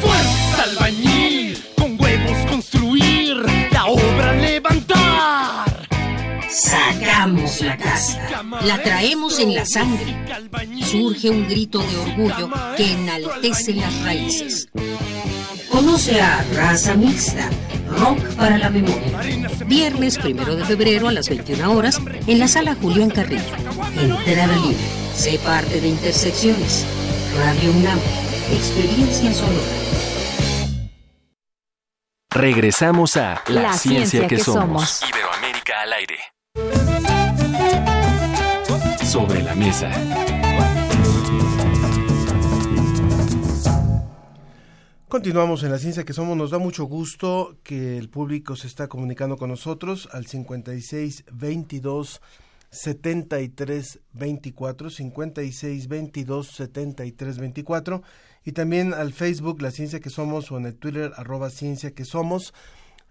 Fuerza albañil, con huevos construir, la obra levantar. Sacamos la casa, la traemos en la sangre. Surge un grito de orgullo que enaltece las raíces. Conoce a Raza Mixta, Rock para la Memoria. Viernes primero de febrero a las 21 horas en la sala Julián Carrillo. Entrada libre. Sé parte de Intersecciones. Radio UNAM. Experiencia sonora. Regresamos a La, La ciencia, ciencia que, que somos. somos. Iberoamérica al aire. Sobre la mesa. Continuamos en la ciencia que somos. Nos da mucho gusto que el público se está comunicando con nosotros al 56 22 73 24 56 22 73 24 y también al Facebook La Ciencia que Somos o en el Twitter arroba Ciencia que Somos.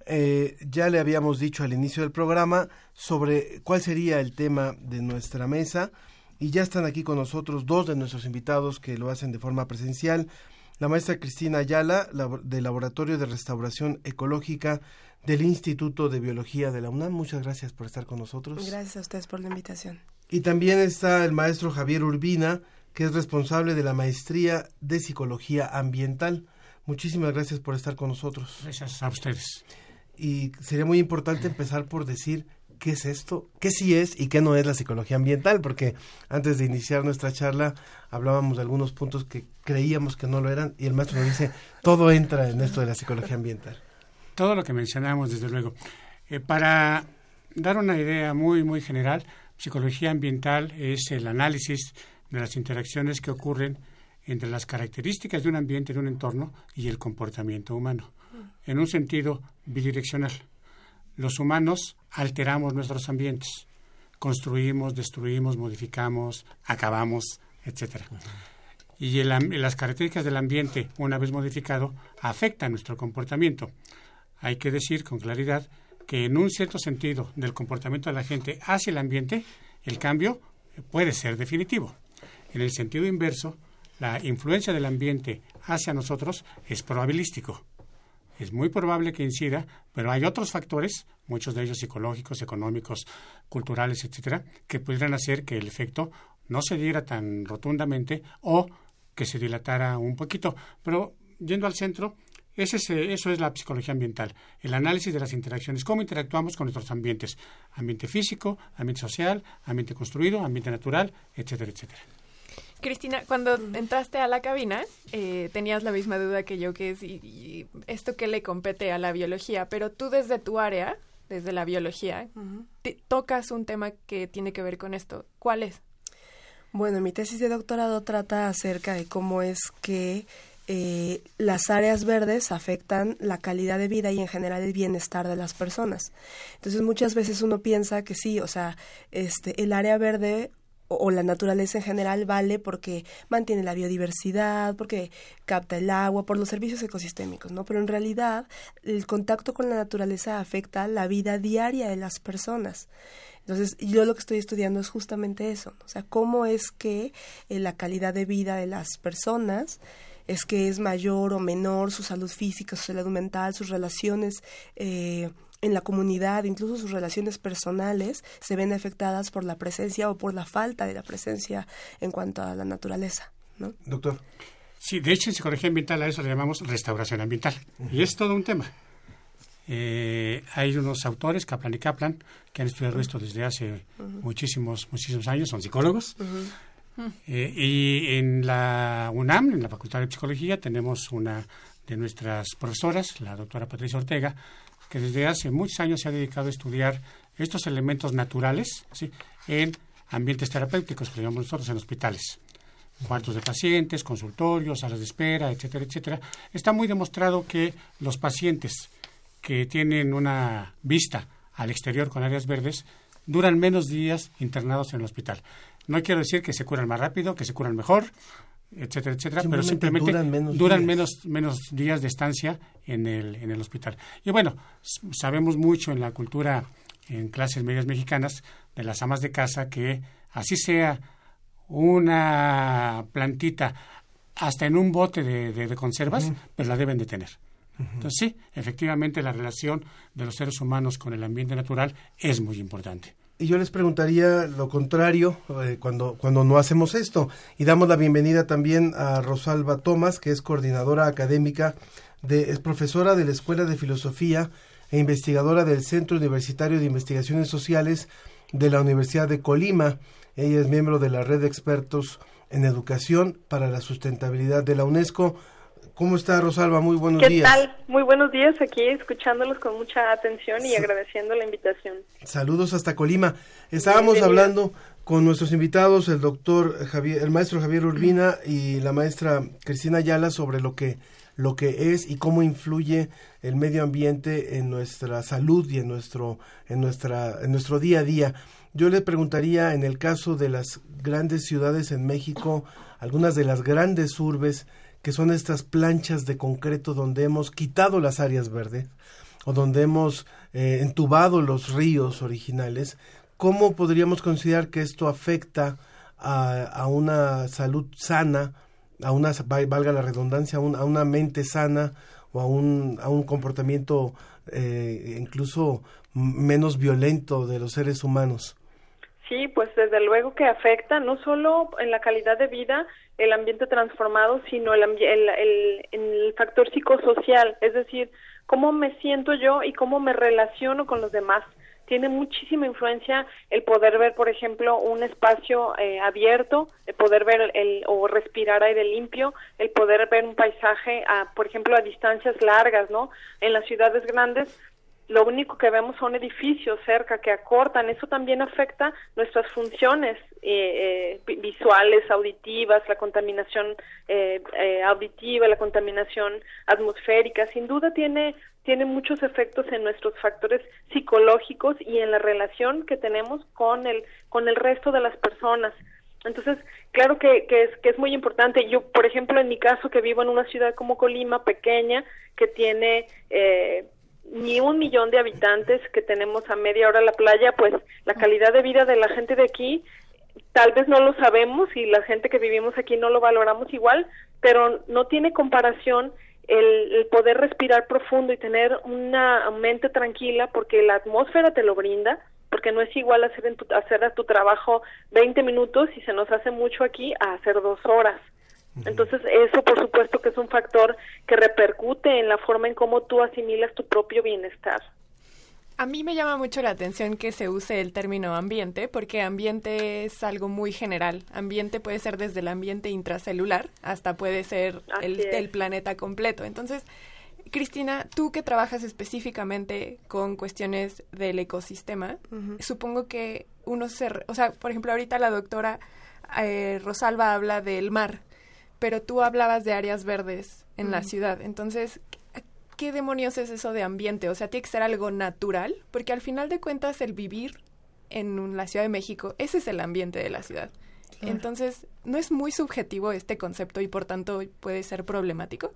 Eh, ya le habíamos dicho al inicio del programa sobre cuál sería el tema de nuestra mesa y ya están aquí con nosotros dos de nuestros invitados que lo hacen de forma presencial. La maestra Cristina Ayala, del Laboratorio de Restauración Ecológica del Instituto de Biología de la UNAM. Muchas gracias por estar con nosotros. Gracias a ustedes por la invitación. Y también está el maestro Javier Urbina, que es responsable de la maestría de Psicología Ambiental. Muchísimas gracias por estar con nosotros. Gracias a ustedes. Y sería muy importante empezar por decir qué es esto, qué sí es y qué no es la psicología ambiental, porque antes de iniciar nuestra charla hablábamos de algunos puntos que creíamos que no lo eran y el maestro nos dice, todo entra en esto de la psicología ambiental. Todo lo que mencionamos, desde luego. Eh, para dar una idea muy, muy general, psicología ambiental es el análisis de las interacciones que ocurren entre las características de un ambiente, de un entorno y el comportamiento humano, en un sentido bidireccional. Los humanos alteramos nuestros ambientes, construimos, destruimos, modificamos, acabamos, etcétera. Y el las características del ambiente, una vez modificado, afectan nuestro comportamiento. Hay que decir con claridad que en un cierto sentido del comportamiento de la gente hacia el ambiente, el cambio puede ser definitivo. En el sentido inverso, la influencia del ambiente hacia nosotros es probabilístico. Es muy probable que incida, pero hay otros factores, muchos de ellos psicológicos, económicos, culturales, etcétera, que pudieran hacer que el efecto no se diera tan rotundamente o que se dilatara un poquito. Pero yendo al centro, ese es, eso es la psicología ambiental, el análisis de las interacciones, cómo interactuamos con nuestros ambientes, ambiente físico, ambiente social, ambiente construido, ambiente natural, etcétera, etcétera. Cristina, cuando entraste a la cabina, eh, tenías la misma duda que yo, que es y- y esto que le compete a la biología, pero tú desde tu área, desde la biología, te- tocas un tema que tiene que ver con esto. ¿Cuál es? Bueno, mi tesis de doctorado trata acerca de cómo es que eh, las áreas verdes afectan la calidad de vida y en general el bienestar de las personas. Entonces muchas veces uno piensa que sí, o sea, este, el área verde o, la naturaleza en general vale porque mantiene la biodiversidad, porque capta el agua, por los servicios ecosistémicos, ¿no? Pero en realidad el contacto con la naturaleza afecta la vida diaria de las personas. Entonces, yo lo que estoy estudiando es justamente eso, o sea, cómo es que eh, la calidad de vida de las personas es que es mayor o menor su salud física, su salud mental, sus relaciones eh, en la comunidad, incluso sus relaciones personales, se ven afectadas por la presencia o por la falta de la presencia en cuanto a la naturaleza. ¿no? Doctor. Sí, de hecho en psicología ambiental a eso le llamamos restauración ambiental. Y es todo un tema. Eh, hay unos autores, Kaplan y Kaplan, que han estudiado esto desde hace muchísimos, muchísimos años, son psicólogos. Eh, y en la UNAM, en la Facultad de Psicología, tenemos una de nuestras profesoras, la doctora Patricia Ortega, que desde hace muchos años se ha dedicado a estudiar estos elementos naturales en ambientes terapéuticos, que llamamos nosotros en hospitales. Cuartos de pacientes, consultorios, salas de espera, etcétera, etcétera. Está muy demostrado que los pacientes que tienen una vista al exterior con áreas verdes duran menos días internados en el hospital. No quiero decir que se curan más rápido, que se curan mejor, etcétera, etcétera, pero Simplemente duran menos duran menos, menos días de estancia en el, en el hospital. Y bueno, sabemos mucho en la cultura, en clases medias mexicanas, de las amas de casa, que así sea una plantita hasta en un bote de, de- de conservas, pero la deben de tener. Entonces sí, efectivamente la relación de los seres humanos con el ambiente natural es muy importante. Y yo les preguntaría lo contrario eh, cuando, cuando no hacemos esto. Y damos la bienvenida también a Rosalba Tomás, que es coordinadora académica, de, es profesora de la Escuela de Filosofía e investigadora del Centro Universitario de Investigaciones Sociales de la Universidad de Colima. Ella es miembro de la red de expertos en educación para la sustentabilidad de la UNESCO. ¿Cómo está Rosalba? Muy buenos ¿Qué días. tal? Muy buenos días aquí, escuchándolos con mucha atención y agradeciendo la invitación. Saludos hasta Colima. Estábamos hablando con nuestros invitados, el doctor Javier, el maestro Javier Urbina y la maestra Cristina Ayala sobre lo que lo que es y cómo influye el medio ambiente en nuestra salud y en nuestro en nuestra en nuestro día a día. Yo le preguntaría en el caso de las grandes ciudades en México, algunas de las grandes urbes que son estas planchas de concreto donde hemos quitado las áreas verdes o donde hemos eh, entubado los ríos originales, ¿cómo podríamos considerar que esto afecta a, a una salud sana, a una, va- valga la redundancia, a, un- a una mente sana o a un, a un comportamiento eh, incluso menos violento de los seres humanos? Sí, pues desde luego que afecta no solo en la calidad de vida, el ambiente transformado, sino el, el, el- el factor psicosocial, es decir, cómo me siento yo y cómo me relaciono con los demás. Tiene muchísima influencia el poder ver, por ejemplo, un espacio eh, abierto, el poder ver el, o respirar aire limpio, el poder ver un paisaje, a, por ejemplo, a distancias largas, ¿no? En las ciudades grandes lo único que vemos son edificios cerca que acortan. Eso también afecta nuestras funciones eh, eh, vi- visuales, auditivas, la contaminación eh, eh, auditiva, la contaminación atmosférica. Sin duda tiene tiene muchos efectos en nuestros factores psicológicos y en la relación que tenemos con el con el resto de las personas. Entonces, claro que, que, es, que es muy importante. Yo, por ejemplo, en mi caso, que vivo en una ciudad como Colima, pequeña, que tiene eh, ni un millón de habitantes, que tenemos a media hora la playa, pues la calidad de vida de la gente de aquí tal vez no lo sabemos y la gente que vivimos aquí no lo valoramos igual, pero no tiene comparación el, el poder respirar profundo y tener una mente tranquila porque la atmósfera te lo brinda, porque no es igual hacer, en tu, hacer a tu trabajo 20 minutos y se nos hace mucho aquí a hacer dos horas. Entonces, eso por supuesto que es un factor que repercute en la forma en cómo tú asimilas tu propio bienestar. A mí me llama mucho la atención que se use el término ambiente, porque ambiente es algo muy general. Ambiente puede ser desde el ambiente intracelular hasta puede ser el, planeta completo. Entonces, Cristina, tú que trabajas específicamente con cuestiones del ecosistema, supongo que uno se... re- O sea, por ejemplo, ahorita la doctora eh, Rosalba habla del mar, pero tú hablabas de áreas verdes en la ciudad. Entonces, ¿qué demonios es eso de ambiente? O sea, tiene que ser algo natural, porque al final de cuentas el vivir en la Ciudad de México, ese es el ambiente de la ciudad. Claro. Entonces, ¿no es muy subjetivo este concepto y por tanto puede ser problemático?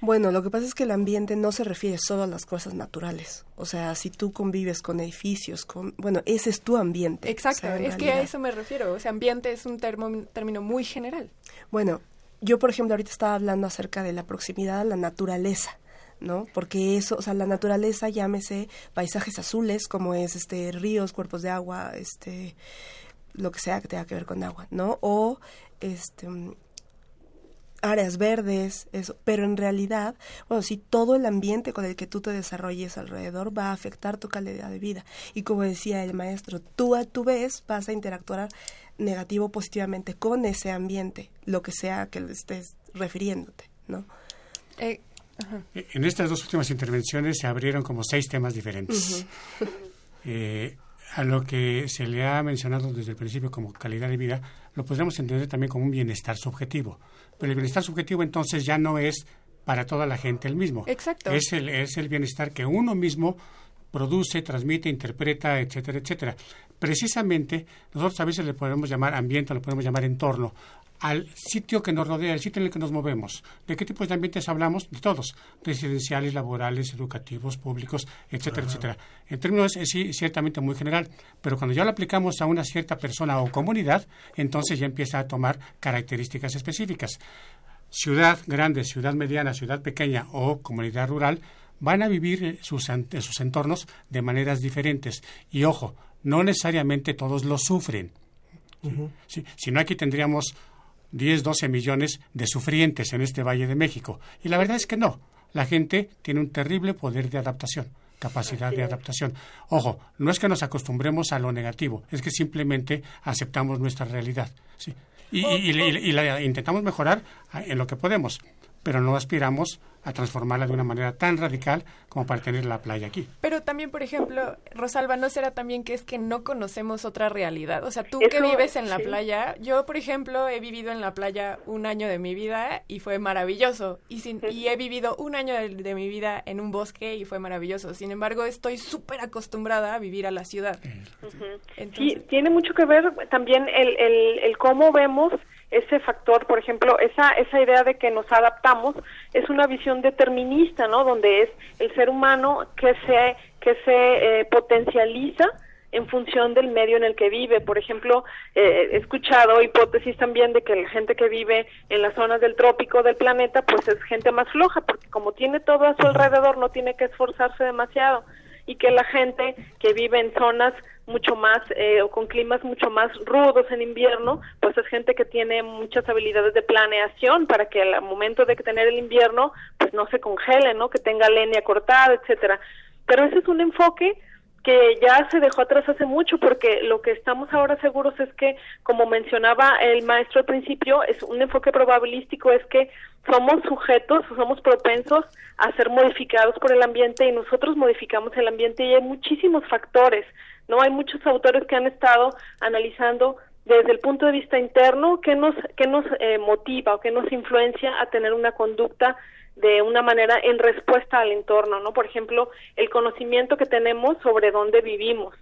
Bueno, lo que pasa es que el ambiente no se refiere solo a las cosas naturales. O sea, si tú convives con edificios, con, bueno, ese es tu ambiente. Exacto, O sea, en es que a eso me refiero. O sea, ambiente es un termo- término muy general. Bueno, yo por ejemplo ahorita estaba hablando acerca de la proximidad a la naturaleza. ¿no? Porque eso, o sea, la naturaleza, llámese paisajes azules, como es este ríos, cuerpos de agua, este lo que sea que tenga que ver con agua, ¿no? O este áreas verdes, eso, pero en realidad, bueno, si todo el ambiente con el que tú te desarrolles alrededor va a afectar tu calidad de vida. Y como decía el maestro, tú a tu vez vas a interactuar negativo o positivamente con ese ambiente, lo que sea que le estés refiriéndote, ¿no? Eh, ajá. En estas dos últimas intervenciones se abrieron como seis temas diferentes. *laughs* Eh, a lo que se le ha mencionado desde el principio como calidad de vida, lo podríamos entender también como un bienestar subjetivo. Pero el bienestar subjetivo entonces ya no es para toda la gente el mismo. Exacto. Es el, es el bienestar que uno mismo produce, transmite, interpreta, etcétera, etcétera. Precisamente, nosotros a veces le podemos llamar ambiente, le podemos llamar entorno, al sitio que nos rodea, al sitio en el que nos movemos. ¿De qué tipos de ambientes hablamos? De todos, residenciales, laborales, educativos, públicos, etcétera, etcétera. En términos, es sí, ciertamente muy general, pero cuando ya lo aplicamos a una cierta persona o comunidad, entonces ya empieza a tomar características específicas. Ciudad grande, ciudad mediana, ciudad pequeña o comunidad rural van a vivir eh, sus, eh, sus entornos de maneras diferentes. Y ojo, no necesariamente todos lo sufren. Sí, si no, aquí tendríamos 10, 12 millones de sufrientes en este Valle de México. Y la verdad es que no. La gente tiene un terrible poder de adaptación, capacidad de adaptación. Ojo, no es que nos acostumbremos a lo negativo, es que simplemente aceptamos nuestra realidad. ¿sí? Y, y- y- y la intentamos mejorar en lo que podemos, pero no aspiramos a transformarla de una manera tan radical como para tener la playa aquí. Pero también, por ejemplo, Rosalba, ¿no será también que es que no conocemos otra realidad? O sea, tú Eso, que vives en la sí. playa, yo, por ejemplo, he vivido en la playa un año de mi vida y fue maravilloso. Y, sin, y he vivido un año de, de mi vida en un bosque y fue maravilloso. Sin embargo, estoy súper acostumbrada a vivir a la ciudad. Sí, tiene mucho que ver también el, el, el cómo vemos ese factor, por ejemplo, esa, esa idea de que nos adaptamos es una visión determinista, ¿no? Donde es el ser humano que se, que se eh, potencializa en función del medio en el que vive. Por ejemplo, eh, he escuchado hipótesis también de que la gente que vive en las zonas del trópico del planeta, pues es gente más floja, porque como tiene todo a su alrededor, no tiene que esforzarse demasiado. Y que la gente que vive en zonas mucho más eh, o con climas mucho más rudos en invierno, pues es gente que tiene muchas habilidades de planeación para que al momento de tener el invierno, pues no se congele, ¿no? Que tenga leña cortada, etcétera. Pero ese es un enfoque que ya se dejó atrás hace mucho porque lo que estamos ahora seguros es que, como mencionaba el maestro al principio, es un enfoque probabilístico, es que somos sujetos, somos propensos a ser modificados por el ambiente y nosotros modificamos el ambiente y hay muchísimos factores, ¿no? Hay muchos autores que han estado analizando desde el punto de vista interno qué nos, qué nos eh, motiva o qué nos influencia a tener una conducta de una manera en respuesta al entorno, ¿no? Por ejemplo, el conocimiento que tenemos sobre dónde vivimos.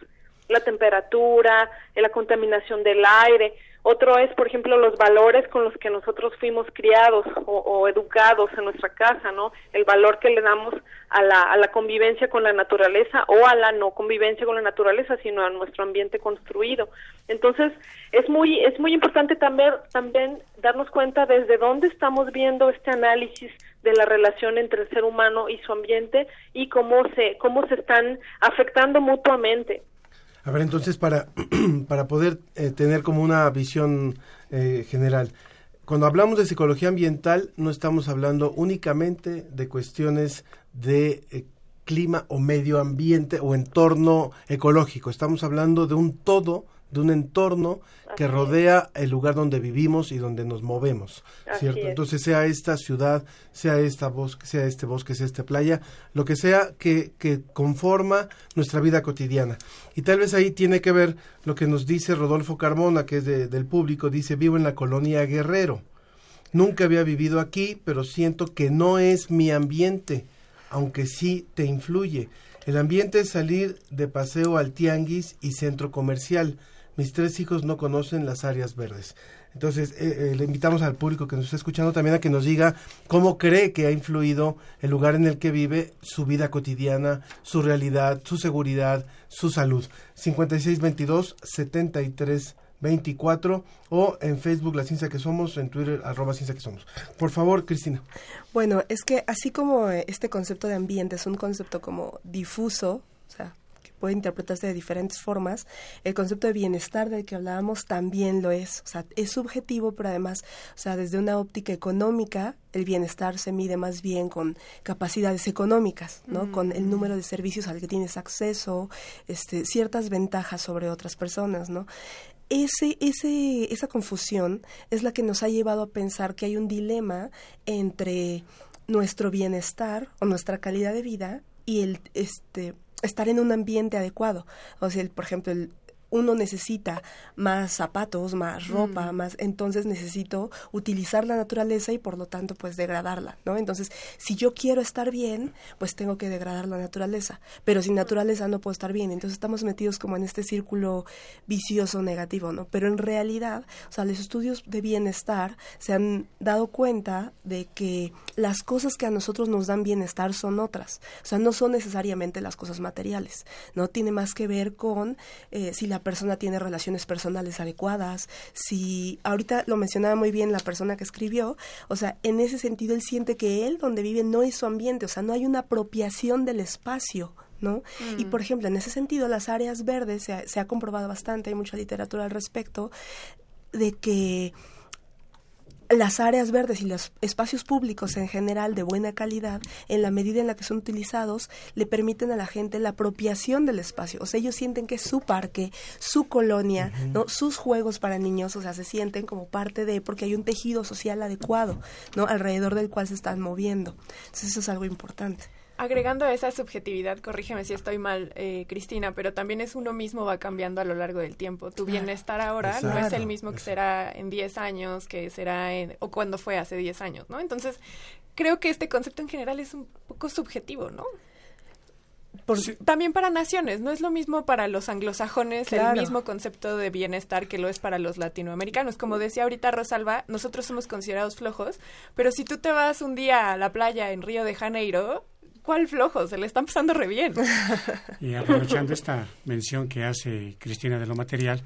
la temperatura, la contaminación del aire. Otro es, por ejemplo, los valores con los que nosotros fuimos criados o, o educados en nuestra casa, ¿no? El valor que le damos a la, a la convivencia con la naturaleza o a la no convivencia con la naturaleza, sino a nuestro ambiente construido. Entonces, es muy, es muy importante también, también darnos cuenta desde dónde estamos viendo este análisis de la relación entre el ser humano y su ambiente y cómo se, cómo se están afectando mutuamente. A ver, entonces, para, *clears throat* para poder eh, tener como una visión eh, general, cuando hablamos de psicología ambiental, no estamos hablando únicamente de cuestiones de eh, clima o medio ambiente o entorno ecológico. Estamos hablando de un todo, de un entorno que rodea el lugar donde vivimos y donde nos movemos, ¿cierto? es. Entonces, sea esta ciudad, sea esta bosque, sea este bosque, sea esta playa, lo que sea que, que conforma nuestra vida cotidiana. Y tal vez ahí tiene que ver lo que nos dice Rodolfo Carmona, que es de- del público, dice, vivo en la colonia Guerrero. Nunca había vivido aquí, pero siento que no es mi ambiente, aunque sí te influye. El ambiente es salir de paseo al tianguis y centro comercial. Mis tres hijos no conocen las áreas verdes. Entonces, eh, eh, le invitamos al público que nos está escuchando también a que nos diga cómo cree que ha influido el lugar en el que vive, su vida cotidiana, su realidad, su seguridad, su salud. 5622 73 24 o en Facebook La Ciencia que Somos, en Twitter arroba Ciencia que Somos. Por favor, Cristina. Bueno, es que así como eh, este concepto de ambiente es un concepto como difuso, o sea, puede interpretarse de diferentes formas, el concepto de bienestar del que hablábamos también lo es. O sea, es subjetivo, pero además, o sea, desde una óptica económica, el bienestar se mide más bien con capacidades económicas, ¿no? Con el número de servicios al que tienes acceso, este, ciertas ventajas sobre otras personas, ¿no? ese, ese, esa confusión es la que nos ha llevado a pensar que hay un dilema entre nuestro bienestar o nuestra calidad de vida y el este estar en un ambiente adecuado. O sea, el- por ejemplo, el, uno necesita más zapatos, más ropa, Mm. más, entonces necesito utilizar la naturaleza y por lo tanto pues degradarla, ¿no? Entonces, si yo quiero estar bien, pues tengo que degradar la naturaleza, pero sin naturaleza no puedo estar bien, entonces estamos metidos como en este círculo vicioso negativo, ¿no? Pero en realidad, o sea, los estudios de bienestar se han dado cuenta de que las cosas que a nosotros nos dan bienestar son otras, o sea, no son necesariamente las cosas materiales, ¿no? Tiene más que ver con eh, si la persona tiene relaciones personales adecuadas, si ahorita lo mencionaba muy bien la persona que escribió, o sea, en ese sentido él siente que él donde vive no es su ambiente, o sea, no hay una apropiación del espacio, ¿no? Y Mm. por ejemplo, en ese sentido, las áreas verdes se ha, se ha comprobado bastante, hay mucha literatura al respecto, de que las áreas verdes y los espacios públicos en general de buena calidad, en la medida en la que son utilizados, le permiten a la gente la apropiación del espacio. O sea, ellos sienten que es su parque, su colonia, ¿no? sus juegos para niños, o sea, se sienten como parte de, porque hay un tejido social adecuado, ¿no? Alrededor del cual se están moviendo. Entonces, eso es algo importante. Agregando a esa subjetividad, corrígeme si estoy mal, eh, Cristina, pero también es uno mismo va cambiando a lo largo del tiempo. Tu bienestar ahora no es el mismo que será en 10 años, que será en, o cuando fue hace 10 años, ¿no? Entonces, creo que este concepto en general es un poco subjetivo, ¿no? También para naciones, no es lo mismo para los anglosajones Claro. el mismo concepto de bienestar que lo es para los latinoamericanos. Como decía ahorita Rosalba, nosotros somos considerados flojos, pero si tú te vas un día a la playa en Río de Janeiro, ¿cuál flojo? Se le están pasando re bien. *laughs* Y aprovechando esta mención que hace Cristina de lo material,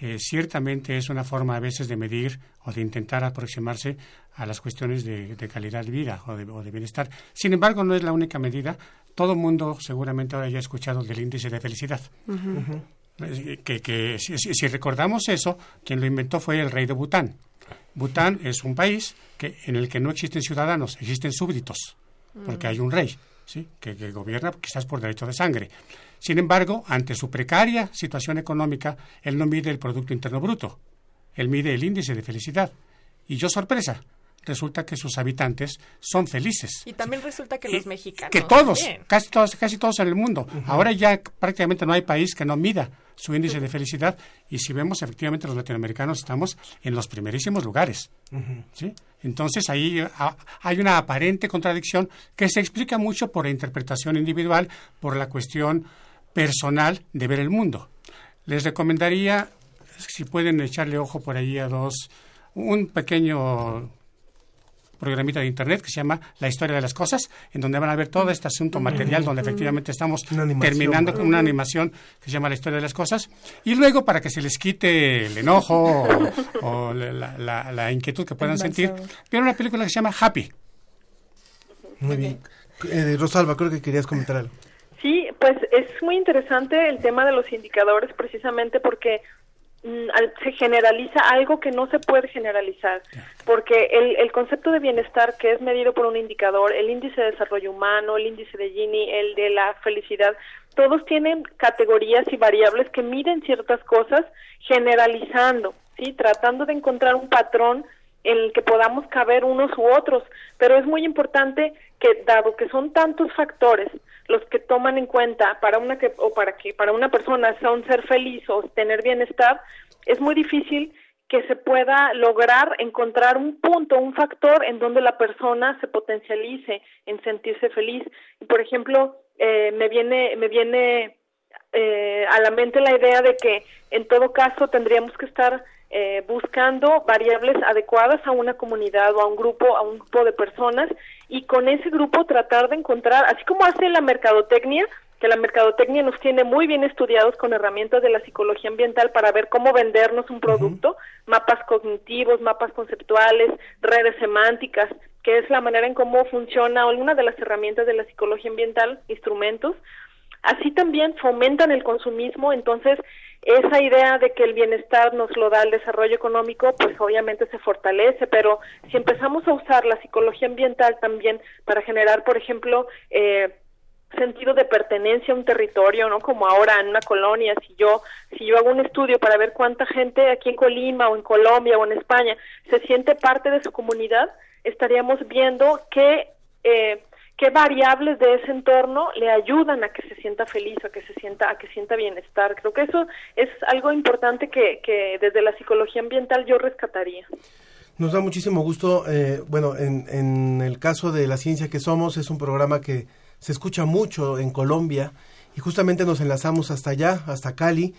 eh, ciertamente es una forma a veces de medir o de intentar aproximarse a las cuestiones de, de calidad de vida o de, o de bienestar. Sin embargo, no es la única medida. Todo el mundo seguramente ahora ya ha escuchado del índice de felicidad. Eh, Que, que si, recordamos eso, quien lo inventó fue el rey de Bután. Bután es un país que, en el que no existen ciudadanos, existen súbditos, porque hay un rey ¿sí? que, que gobierna quizás por derecho de sangre. Sin embargo, ante su precaria situación económica, él no mide el Producto Interno Bruto, él mide el índice de felicidad. Y yo sorpresa, resulta que sus habitantes son felices. Y también resulta que los mexicanos. Que todos, también. casi todos, casi todos en el mundo. Ahora ya prácticamente no hay país que no mida su índice de felicidad y si vemos efectivamente los latinoamericanos estamos en los primerísimos lugares. ¿sí? Entonces ahí ah, hay una aparente contradicción que se explica mucho por la interpretación individual, por la cuestión personal de ver el mundo. Les recomendaría, si pueden echarle ojo por ahí a dos, un pequeño programita de internet que se llama La historia de las cosas, en donde van a ver todo este asunto material, donde efectivamente estamos terminando con una animación que se llama La historia de las cosas. Y luego, para que se les quite el enojo o, o la, la- la inquietud que puedan sentir, vieron una película que se llama Happy. Muy bien. Eh, Rosalba, creo que querías comentar algo. Sí, pues es muy interesante el tema de los indicadores precisamente porque se generaliza algo que no se puede generalizar, porque el, el concepto de bienestar que es medido por un indicador, el índice de desarrollo humano, el índice de Gini, el de la felicidad, todos tienen categorías y variables que miden ciertas cosas generalizando, ¿sí? tratando de encontrar un patrón en el que podamos caber unos u otros, pero es muy importante que dado que son tantos factores los que toman en cuenta para una que o para que para una persona sea un ser feliz o tener bienestar, es muy difícil que se pueda lograr encontrar un punto, un factor en donde la persona se potencialice en sentirse feliz. Y, por ejemplo, eh, me viene me viene eh, a la mente la idea de que en todo caso tendríamos que estar eh, buscando variables adecuadas a una comunidad o a un grupo, a un grupo de personas y con ese grupo tratar de encontrar, así como hace la mercadotecnia, que la mercadotecnia nos tiene muy bien estudiados con herramientas de la psicología ambiental para ver cómo vendernos un producto, mapas cognitivos, mapas conceptuales, redes semánticas, que es la manera en cómo funciona alguna de las herramientas de la psicología ambiental, instrumentos, así también fomentan el consumismo, entonces esa idea de que el bienestar nos lo da el desarrollo económico, pues obviamente se fortalece, pero si empezamos a usar la psicología ambiental también para generar, por ejemplo, eh, sentido de pertenencia a un territorio, ¿no? Como ahora en una colonia, si yo si yo hago un estudio para ver cuánta gente aquí en Colima o en Colombia o en España se siente parte de su comunidad, estaríamos viendo qué eh, qué variables de ese entorno le ayudan a que se sienta feliz, a que se sienta a que sienta bienestar. Creo que eso es algo importante que, que desde la psicología ambiental yo rescataría. Nos da muchísimo gusto, eh, bueno, en, en el caso de La Ciencia que Somos, es un programa que se escucha mucho en Colombia y justamente nos enlazamos hasta allá, hasta Cali,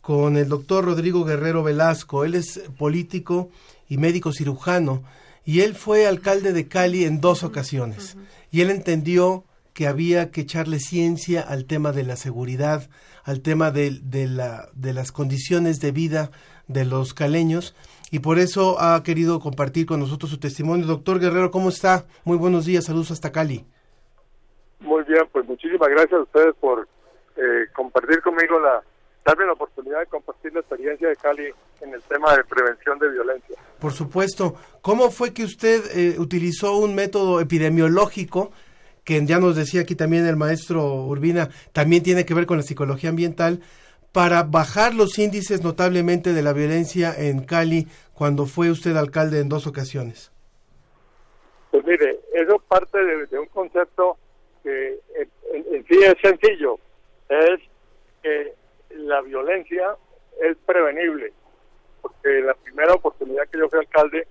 con el doctor Rodrigo Guerrero Velasco. Él es político y médico cirujano y él fue alcalde de Cali en dos ocasiones y él entendió que había que echarle ciencia al tema de la seguridad, al tema de, de, la, de las condiciones de vida de los caleños y por eso ha querido compartir con nosotros su testimonio. Doctor Guerrero, ¿cómo está? Muy buenos días, saludos hasta Cali. Muy bien, pues muchísimas gracias a ustedes por eh, compartir conmigo la, darme la oportunidad de compartir la experiencia de Cali en el tema de prevención de violencia. Por supuesto. ¿Cómo fue que usted eh, utilizó un método epidemiológico que ya nos decía aquí también el maestro Urbina, también tiene que ver con la psicología ambiental, para bajar los índices notablemente de la violencia en Cali cuando fue usted alcalde en dos ocasiones? Pues mire, eso parte de, de un concepto que en, en- en sí es sencillo, es que la violencia es prevenible, porque la primera oportunidad que yo fui alcalde,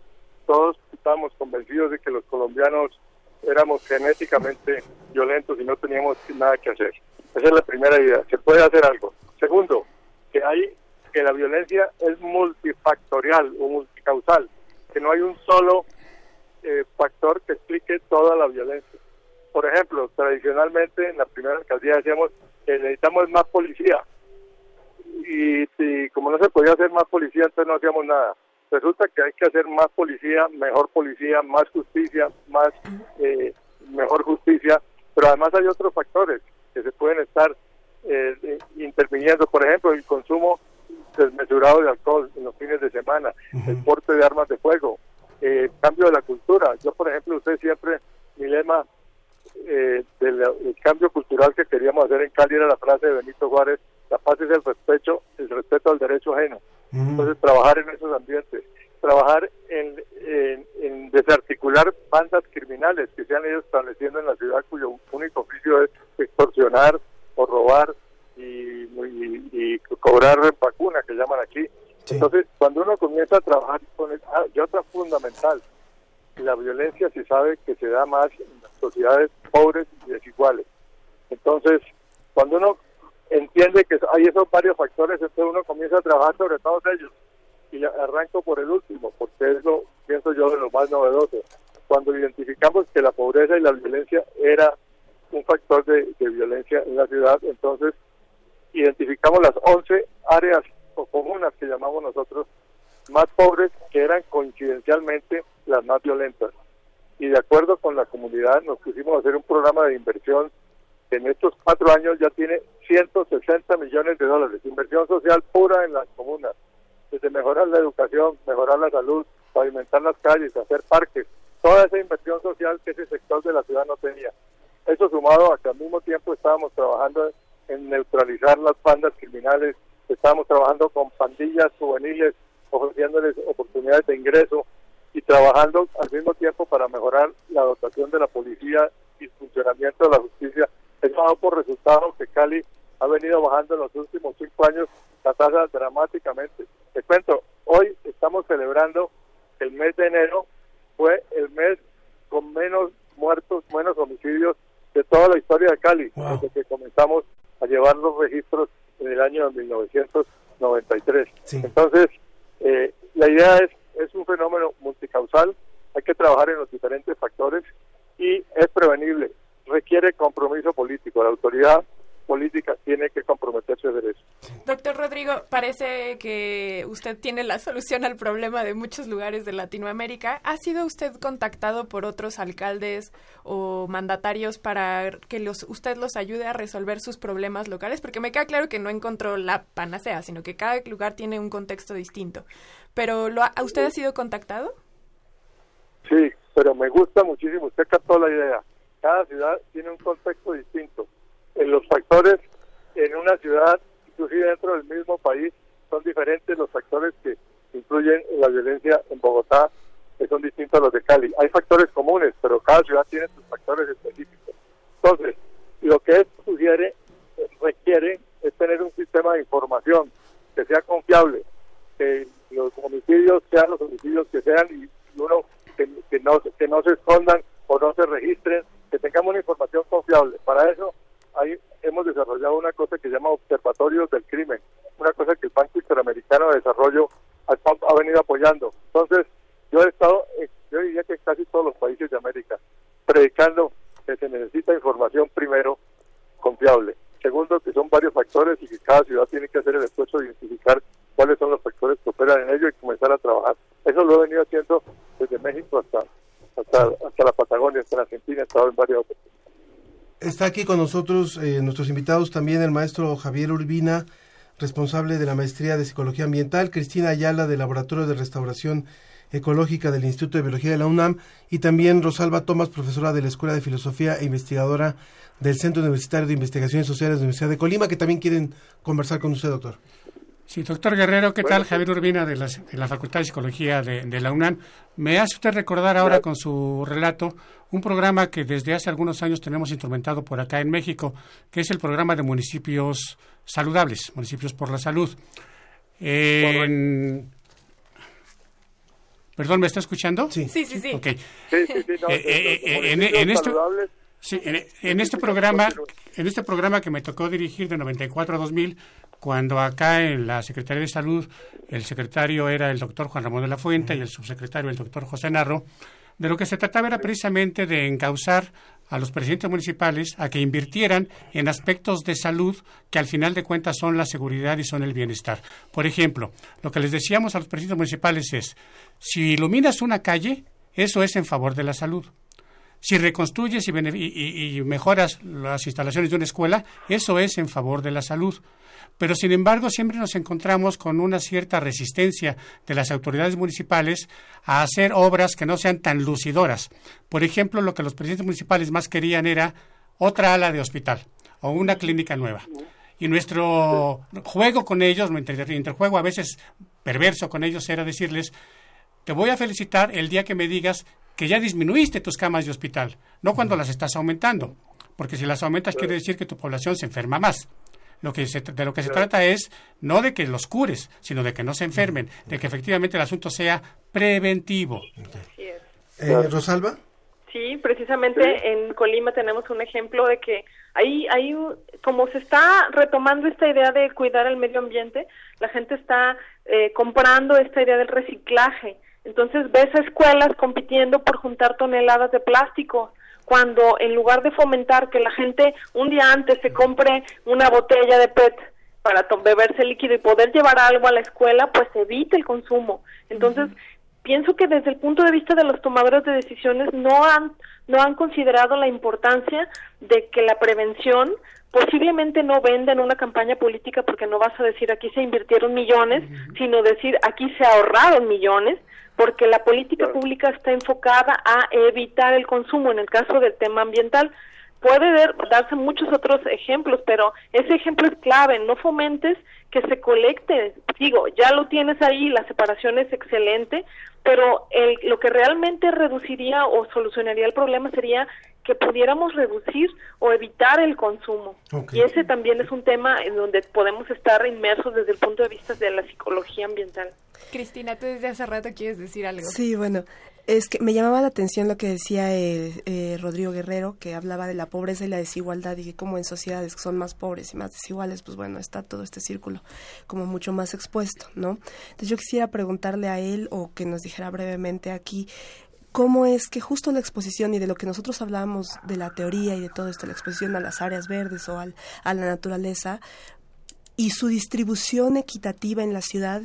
todos estábamos convencidos de que los colombianos éramos genéticamente violentos y no teníamos nada que hacer. Esa es la primera idea, se puede hacer algo. Segundo, que hay que la violencia es multifactorial o multicausal, que no hay un solo eh, factor que explique toda la violencia. Por ejemplo, tradicionalmente en la primera alcaldía decíamos que necesitamos más policía. Y, y como no se podía hacer más policía, entonces no hacíamos nada. Resulta que hay que hacer más policía, mejor policía, más justicia, más eh, mejor justicia, pero además hay otros factores que se pueden estar eh, eh, interviniendo, por ejemplo, el consumo desmesurado de alcohol en los fines de semana, el porte de armas de fuego, eh, cambio de la cultura. Yo, por ejemplo, usted siempre, mi lema eh, del el cambio cultural que queríamos hacer en Cali era la frase de Benito Juárez, la paz es el respeto, el respeto al derecho ajeno. Entonces, trabajar en esos ambientes, trabajar en, en, en desarticular bandas criminales que se han ido estableciendo en la ciudad cuyo único oficio es extorsionar o robar y, y- y cobrar vacuna, que llaman aquí. Entonces, cuando uno comienza a trabajar con el, ah, y otra fundamental, la violencia se sabe que se da más en las sociedades pobres y desiguales. Entonces, cuando uno entiende que hay esos varios factores, entonces uno comienza a trabajar sobre todos ellos. Y arranco por el último, porque es lo, pienso yo, de lo más novedoso. Cuando identificamos que la pobreza y la violencia era un factor de, de violencia en la ciudad, entonces identificamos las 11 áreas o comunas que llamamos nosotros más pobres, que eran coincidencialmente las más violentas. Y de acuerdo con la comunidad nos pusimos a hacer un programa de inversión en estos cuatro años ya tiene 160 millones de dólares, inversión social pura en las comunas, desde mejorar la educación, mejorar la salud, pavimentar las calles, hacer parques, toda esa inversión social que ese sector de la ciudad no tenía. Eso sumado a que al mismo tiempo estábamos trabajando en neutralizar las bandas criminales, estábamos trabajando con pandillas juveniles, ofreciéndoles oportunidades de ingreso y trabajando al mismo tiempo para mejorar la dotación de la policía y funcionamiento de la justicia. Eso ha dado por resultado que Cali ha venido bajando en los últimos cinco años la tasa dramáticamente. Te cuento, hoy estamos celebrando el mes de enero, fue el mes con menos muertos, menos homicidios de toda la historia de Cali, desde que comenzamos a llevar los registros en el año 1993. Entonces, eh, la idea es, es un fenómeno multicausal, hay que trabajar en los diferentes factores y es prevenible, requiere compromiso político, la autoridad política tiene que comprometerse hacer eso. Doctor Rodrigo, parece que usted tiene la solución al problema de muchos lugares de Latinoamérica. ¿Ha sido usted contactado por otros alcaldes o mandatarios para que los, usted los ayude a resolver sus problemas locales? Porque me queda claro que no encontró la panacea, sino que cada lugar tiene un contexto distinto. Pero ¿lo ha, ¿usted ha sido contactado? Sí, pero me gusta muchísimo, usted captó la idea. Cada ciudad tiene un contexto distinto. En los factores en una ciudad, inclusive dentro del mismo país, son diferentes los factores que influyen en la violencia en Bogotá, que son distintos a los de Cali. Hay factores comunes, pero cada ciudad tiene sus factores específicos. Entonces, lo que esto sugiere, requiere, es tener un sistema de información que sea confiable, que los homicidios sean los homicidios que sean y uno que, que no que no se escondan o no se registren, que tengamos una información confiable. Para eso hay, hemos desarrollado una cosa que se llama observatorios del crimen, una cosa que el Banco Interamericano de Desarrollo ha, ha venido apoyando. Entonces, yo he estado, eh, yo diría que en casi todos los países de América, predicando que se necesita información primero confiable. Segundo, que son varios factores y que cada ciudad tiene que hacer el esfuerzo de identificar cuáles son los factores que operan en ello y comenzar a trabajar. Eso lo he venido haciendo desde México hasta hasta, hasta la Patagonia, hasta la Argentina, he estado en varias oportunidades. Está aquí con nosotros eh, nuestros invitados también el maestro Javier Urbina, responsable de la maestría de Psicología Ambiental, Cristina Ayala del Laboratorio de Restauración Ecológica del Instituto de Biología de la UNAM y también Rosalba Tomás, profesora de la Escuela de Filosofía e investigadora del Centro Universitario de Investigaciones Sociales de la Universidad de Colima, que también quieren conversar con usted, doctor. Sí, doctor Guerrero, ¿qué tal? Javier Urbina de la, de la Facultad de Psicología de, de, la UNAM. Me hace usted recordar ahora con su relato un programa que desde hace algunos años tenemos instrumentado por acá en México, que es el programa de municipios saludables, municipios por la salud. En... Perdón, ¿me está escuchando? Sí, sí, sí. Okay. Sí, sí, sí, no, Eh, eh, eh, en, municipios en este, saludables, sí, en, en este programa, en este programa que me tocó dirigir de 94 a 2000, cuando acá en la Secretaría de Salud el secretario era el doctor Juan Ramón de la Fuente y el subsecretario el doctor José Narro, de lo que se trataba era precisamente de encauzar a los presidentes municipales a que invirtieran en aspectos de salud que al final de cuentas son la seguridad y son el bienestar. Por ejemplo, lo que les decíamos a los presidentes municipales es, si iluminas una calle, eso es en favor de la salud. Si reconstruyes y, y- y mejoras las instalaciones de una escuela, eso es en favor de la salud. Pero, sin embargo, siempre nos encontramos con una cierta resistencia de las autoridades municipales a hacer obras que no sean tan lucidoras. Por ejemplo, lo que los presidentes municipales más querían era otra ala de hospital o una clínica nueva. Y nuestro juego con ellos, nuestro inter- interjuego a veces perverso con ellos era decirles, te voy a felicitar el día que me digas que ya disminuiste tus camas de hospital, no cuando las estás aumentando, porque si las aumentas quiere decir que tu población se enferma más. Lo que se, de lo que se trata es no de que los cures, sino de que no se enfermen, de que efectivamente el asunto sea preventivo. Eh, Rosalba. Sí, precisamente en Colima tenemos un ejemplo de que ahí, ahí, como se está retomando esta idea de cuidar el medio ambiente, la gente está eh, comprando esta idea del reciclaje. Entonces ves a escuelas compitiendo por juntar toneladas de plástico, cuando en lugar de fomentar que la gente un día antes se compre una botella de PET para beberse líquido y poder llevar algo a la escuela, pues evite el consumo. Entonces, pienso que desde el punto de vista de los tomadores de decisiones no han no han considerado la importancia de que la prevención posiblemente no venda en una campaña política porque no vas a decir aquí se invirtieron millones, sino decir aquí se ahorraron millones, porque la política pública está enfocada a evitar el consumo en el caso del tema ambiental. Puede ver- darse muchos otros ejemplos, pero ese ejemplo es clave, no fomentes que se colecte, digo, ya lo tienes ahí, la separación es excelente, pero el, lo que realmente reduciría o solucionaría el problema sería que pudiéramos reducir o evitar el consumo. Y ese también es un tema en donde podemos estar inmersos desde el punto de vista de la psicología ambiental. Cristina, tú desde hace rato quieres decir algo. Sí, bueno, es que me llamaba la atención lo que decía eh, eh, Rodrigo Guerrero, que hablaba de la pobreza y la desigualdad y que como en sociedades que son más pobres y más desiguales, pues bueno, está todo este círculo como mucho más expuesto, ¿no? Entonces yo quisiera preguntarle a él o que nos dijera brevemente aquí cómo es que justo la exposición y de lo que nosotros hablábamos de la teoría y de todo esto, la exposición a las áreas verdes o al, a la naturaleza, y su distribución equitativa en la ciudad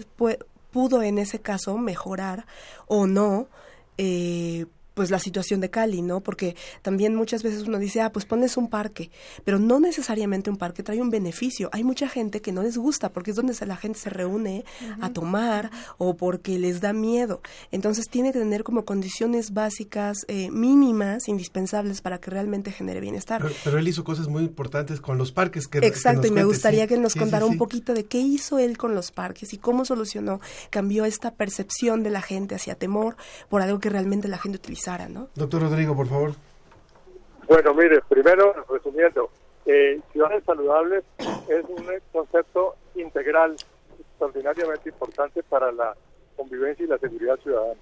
pudo en ese caso mejorar o no eh, pues la situación de Cali, ¿no? Porque también muchas veces uno dice, ah, pues pones un parque, pero no necesariamente un parque trae un beneficio. Hay mucha gente que no les gusta porque es donde se- la gente se reúne a tomar o porque les da miedo. Entonces tiene que tener como condiciones básicas eh, mínimas, indispensables para que realmente genere bienestar. Pero, pero él hizo cosas muy importantes con los parques. Que, Exacto, y me cuente, gustaría sí. que nos Sí, contara sí. un poquito de qué hizo él con los parques y cómo solucionó, cambió esta percepción de la gente hacia temor por algo que realmente la gente Doctor Rodrigo, por favor. Bueno, mire, primero, resumiendo, eh, ciudades saludables es un concepto integral extraordinariamente importante para la convivencia y la seguridad ciudadana.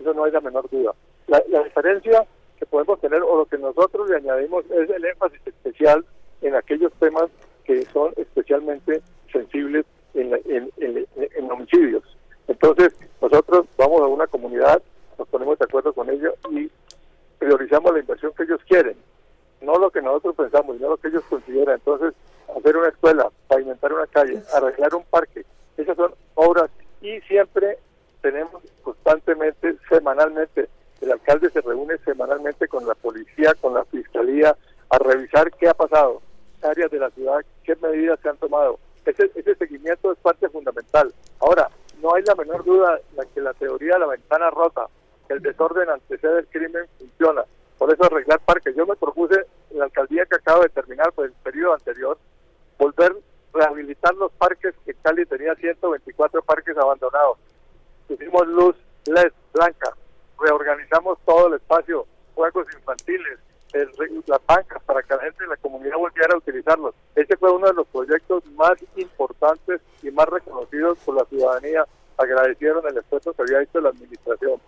Eso no hay la menor duda. La, la diferencia que podemos tener o lo que nosotros le añadimos es el énfasis especial en aquellos temas que son especialmente sensibles en, la- en- en- en homicidios. Entonces, nosotros vamos a una comunidad, nos ponemos de acuerdo con ellos y priorizamos la inversión que ellos quieren, no lo que nosotros pensamos, no lo que ellos consideran. Entonces, hacer una escuela, pavimentar una calle, arreglar un parque, esas son obras y siempre tenemos constantemente, semanalmente, el alcalde se reúne semanalmente con la policía, con la fiscalía, a revisar qué ha pasado, áreas de la ciudad, qué medidas se han tomado. Ese, ese seguimiento es parte fundamental. Ahora, no hay la menor duda de que la teoría de la ventana rota, que el desorden antecede el crimen, funciona. Por eso arreglar parques. Yo me propuse en la alcaldía que acabo de terminar, pues el periodo anterior, volver a rehabilitar los parques que Cali tenía 124 parques abandonados. Pusimos luz LED blanca, reorganizamos todo el espacio, juegos infantiles, el las bancas para que la gente de la comunidad volviera a utilizarlos. Ese fue uno de los proyectos más importantes y más reconocidos por la ciudadanía. Agradecieron el esfuerzo que había hecho la administración.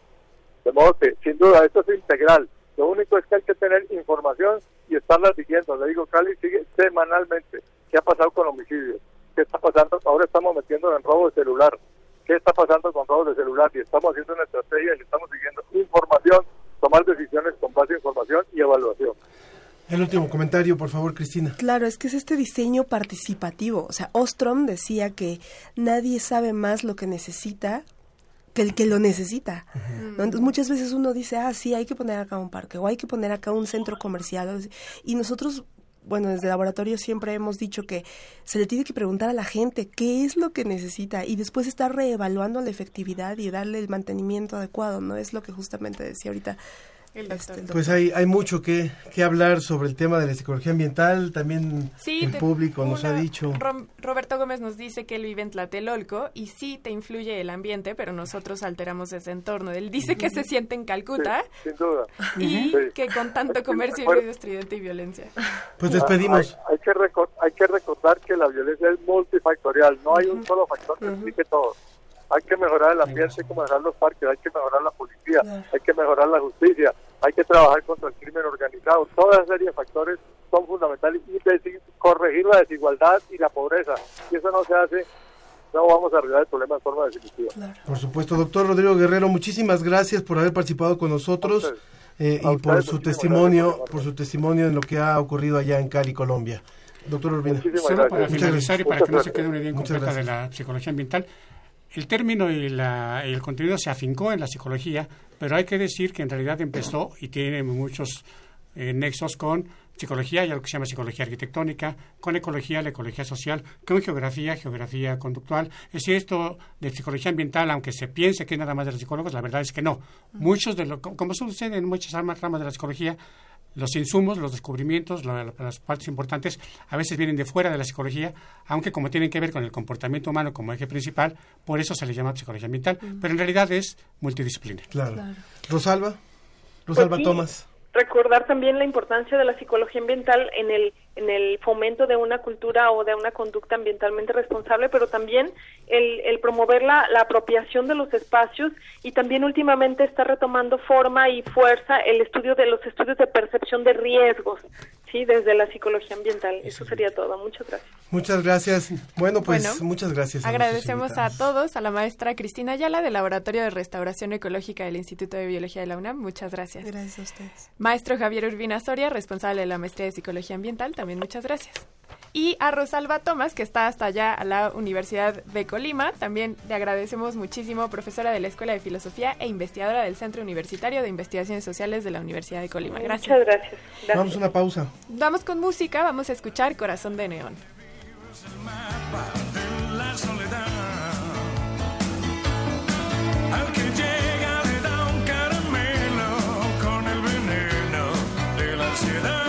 De modo que, sin duda, esto es integral. Lo único es que hay que tener información y estarla siguiendo. Le digo, Cali sigue semanalmente. ¿Qué ha pasado con homicidios? ¿Qué está pasando? Ahora estamos metiendo en robo de celular. ¿Qué está pasando con robos de celular? Y estamos haciendo una estrategia y estamos siguiendo información, tomar decisiones con base en información y evaluación. El último comentario, por favor, Cristina. Claro, es que es este diseño participativo. O sea, Ostrom decía que nadie sabe más lo que necesita que el que lo necesita. ¿no? Entonces muchas veces uno dice, ah, sí, hay que poner acá un parque o hay que poner acá un centro comercial. Y nosotros, bueno, desde el laboratorio siempre hemos dicho que se le tiene que preguntar a la gente qué es lo que necesita y después estar reevaluando la efectividad y darle el mantenimiento adecuado, ¿no? Es lo que justamente decía ahorita. El doctor. este, el Pues hay, hay mucho que, que hablar sobre el tema de la psicología ambiental. También Sí, el te- público nos ha dicho. Rom- Roberto Gómez nos dice que él vive en Tlatelolco y sí te influye el ambiente, pero nosotros alteramos ese entorno. Él dice que se siente en Calcuta Sí, sin duda. y Sí. que con tanto comercio y ruido estridente y violencia. Pues despedimos. Hay, hay que recor- hay que recordar que la violencia es multifactorial, no hay un solo factor que explique todo. Hay que mejorar el ambiente, hay que mejorar los parques, hay que mejorar la policía, hay que mejorar la justicia, hay que trabajar contra el crimen organizado. Toda esa serie de factores son fundamentales y corregir la desigualdad y la pobreza. Si eso no se hace, no vamos a arreglar el problema de forma definitiva. Por supuesto, doctor Rodrigo Guerrero, muchísimas gracias por haber participado con nosotros eh, y por su testimonio, gracias. por su testimonio en lo que ha ocurrido allá en Cali, Colombia. Doctor Urbina. Solo para Muchas finalizar y para que no se quede una idea incompleta de la psicología ambiental, el término y, la- el contenido se afincó en la psicología, pero hay que decir que en realidad empezó y tiene muchos eh, nexos con psicología y algo que se llama psicología arquitectónica, con ecología, la ecología social, con geografía, geografía conductual. Es decir, esto de psicología ambiental, aunque se piense que es nada más de los psicólogos, la verdad es que no. Muchos de lo, como sucede en muchas ramas de la psicología, los insumos, los descubrimientos, lo- las partes importantes, a veces vienen de fuera de la psicología, aunque como tienen que ver con el comportamiento humano como eje principal, por eso se le llama psicología ambiental, pero en realidad es multidisciplina. Claro. Rosalba, Rosalba Pues sí. Tomás. recordar también la importancia de la psicología ambiental en el en el fomento de una cultura o de una conducta ambientalmente responsable, pero también el, el promover la, la apropiación de los espacios y también últimamente está retomando forma y fuerza el estudio de los estudios de percepción de riesgos, sí, desde la psicología ambiental. Eso sería todo. Muchas gracias. Muchas gracias. Bueno, pues Bueno, muchas gracias. a Agradecemos a todos, a la maestra Cristina Ayala del Laboratorio de Restauración Ecológica del Instituto de Biología de la UNAM. Muchas gracias. Gracias a ustedes. Maestro Javier Urbina Soria, responsable de la maestría de Psicología Ambiental, también muchas gracias. Y a Rosalba Tomás, que está hasta allá a la Universidad de Colima, también le agradecemos muchísimo, profesora de la Escuela de Filosofía e investigadora del Centro Universitario de Investigaciones Sociales de la Universidad de Colima. Gracias. Muchas gracias. Gracias. Vamos a una pausa. Vamos con música, vamos a escuchar Corazón de Neón. la soledad. Al que llega le da un caramelo con el veneno de la ansiedad.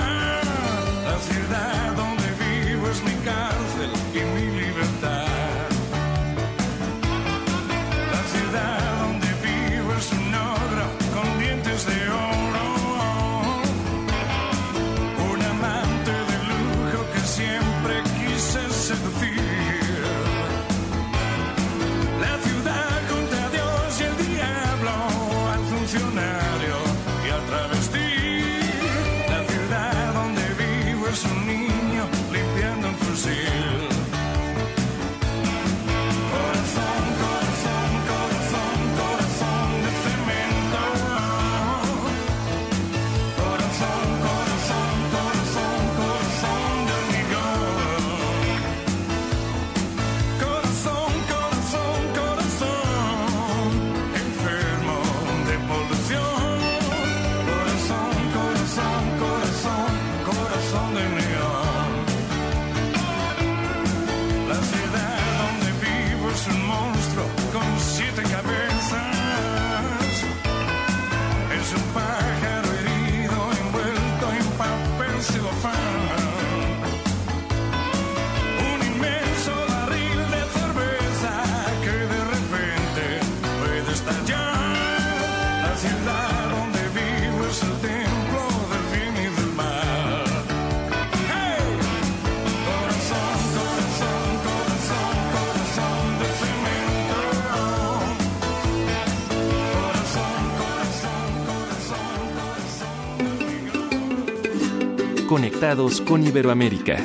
Con Iberoamérica.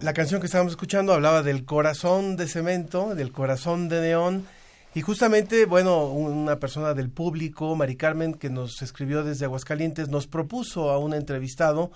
La canción que estábamos escuchando hablaba del corazón de cemento, del corazón de neón. Y justamente, bueno, una persona del público, Mari Carmen, que nos escribió desde Aguascalientes, nos propuso a un entrevistado,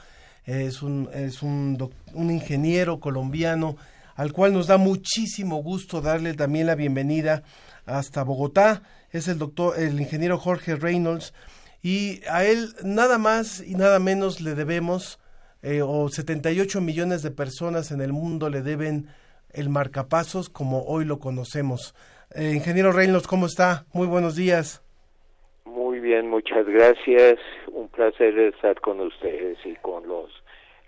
es un, es un, doc- un ingeniero colombiano, al cual nos da muchísimo gusto darle también la bienvenida hasta Bogotá. Es el doctor, el ingeniero Jorge Reynolds. Y a él nada más y nada menos le debemos eh, o 78 millones de personas en el mundo le deben el marcapasos como hoy lo conocemos. Eh, ingeniero Reynolds, ¿cómo está? Muy buenos días. Muy bien, muchas gracias. Un placer estar con ustedes y con los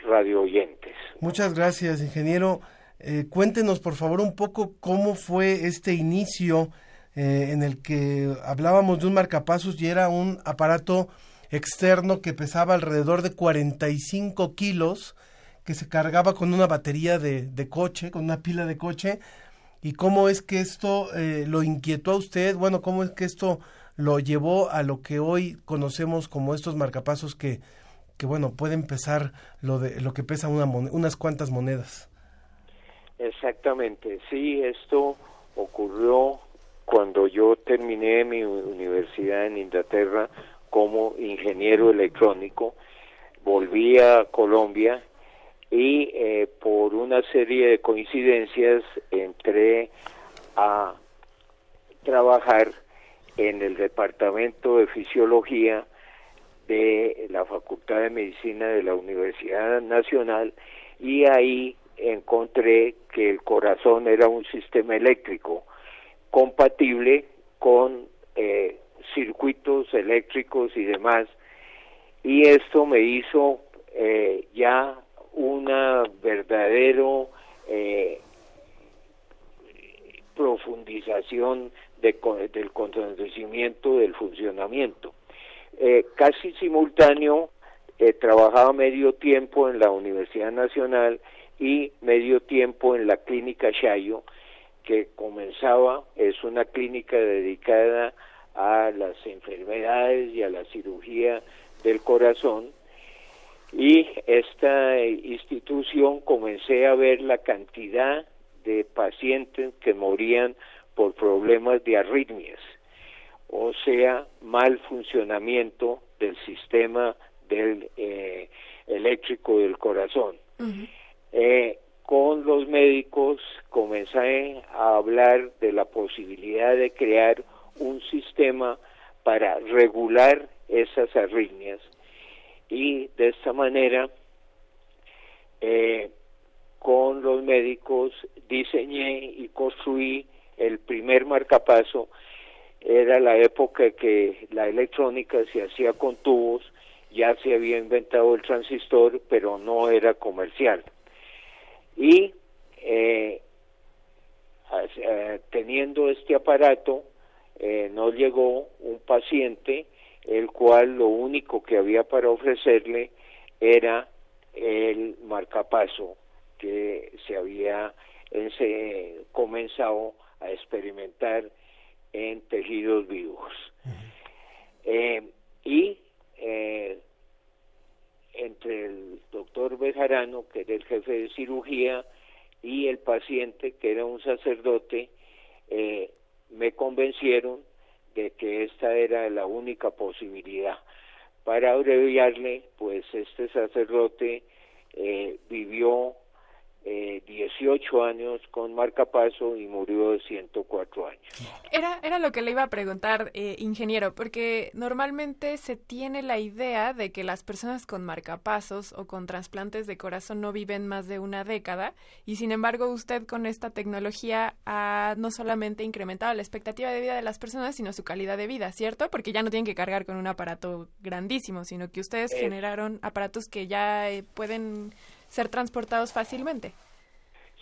radio oyentes. Muchas gracias, ingeniero. Eh, cuéntenos, por favor, un poco cómo fue este inicio eh, en el que hablábamos de un marcapasos y era un aparato externo que pesaba alrededor de 45 kilos, que se cargaba con una batería de, de coche, con una pila de coche, y cómo es que esto eh, lo inquietó a usted, bueno, cómo es que esto lo llevó a lo que hoy conocemos como estos marcapasos que, que bueno, pueden pesar lo, de, lo que pesa una unas cuantas monedas. Exactamente, sí, esto ocurrió cuando yo terminé mi universidad en Inglaterra como ingeniero electrónico, volví a Colombia y eh, por una serie de coincidencias entré a trabajar en el departamento de fisiología de la Facultad de Medicina de la Universidad Nacional y ahí encontré que el corazón era un sistema eléctrico compatible con eh, circuitos eléctricos y demás y esto me hizo eh, ya una verdadero eh, profundización del conocimiento del funcionamiento. Casi simultáneo eh, trabajaba medio tiempo en la Universidad Nacional y medio tiempo en la clínica Shayo, que comenzaba, es una clínica dedicada a las enfermedades y a la cirugía del corazón. Y esta eh, institución comencé a ver la cantidad de pacientes que morían por problemas de arritmias, o sea, mal funcionamiento del sistema del eh, eléctrico del corazón. Eh, con los médicos comencé a hablar de la posibilidad de crear un sistema para regular esas arritmias. Y de esta manera eh, con los médicos diseñé y construí el primer marcapaso. Era la época que la electrónica se hacía con tubos ya se había inventado el transistor pero no era comercial y eh, eh, teniendo este aparato eh, nos llegó un paciente el cual lo único que había para ofrecerle era el marcapaso que se había ense- comenzado a experimentar en tejidos vivos. Eh, y eh, entre el doctor Bejarano, que era el jefe de cirugía, y el paciente, que era un sacerdote, eh, me convencieron de que esta era la única posibilidad. Para abreviarle, pues este sacerdote eh, vivió eh, 18 años con marcapaso y murió de 104 años. Era, era lo que le iba a preguntar, eh, ingeniero, porque normalmente se tiene la idea de que las personas con marcapasos o con trasplantes de corazón no viven más de una década y sin embargo usted con esta tecnología ha no solamente incrementado la expectativa de vida de las personas, sino su calidad de vida, ¿cierto? Porque ya no tienen que cargar con un aparato grandísimo, sino que ustedes Eh. generaron aparatos que ya eh, pueden ser transportados fácilmente.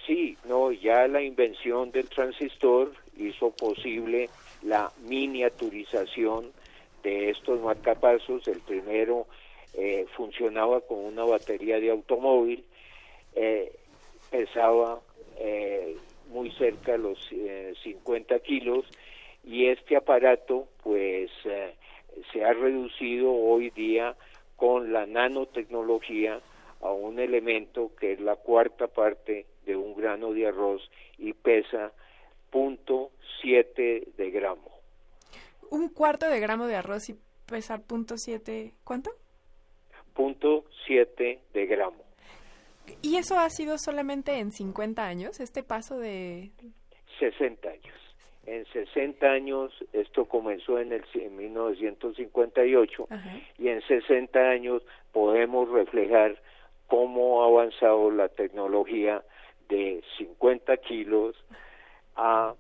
Sí, no, ya la invención del transistor hizo posible la miniaturización de estos marcapasos. El primero eh, funcionaba con una batería de automóvil, eh, pesaba eh, muy cerca los eh, 50 kilos y este aparato pues eh, se ha reducido hoy día con la nanotecnología a un elemento que es la cuarta parte de un grano de arroz y pesa punto siete de gramo. Un cuarto de gramo de arroz y pesa punto siete, ¿cuánto? Punto siete de gramo. ¿Y eso ha sido solamente en 50 años, este paso de... 60 años. En 60 años, esto comenzó en, el, en 1958, y en 60 años podemos reflejar cómo ha avanzado la tecnología de 50 kilos a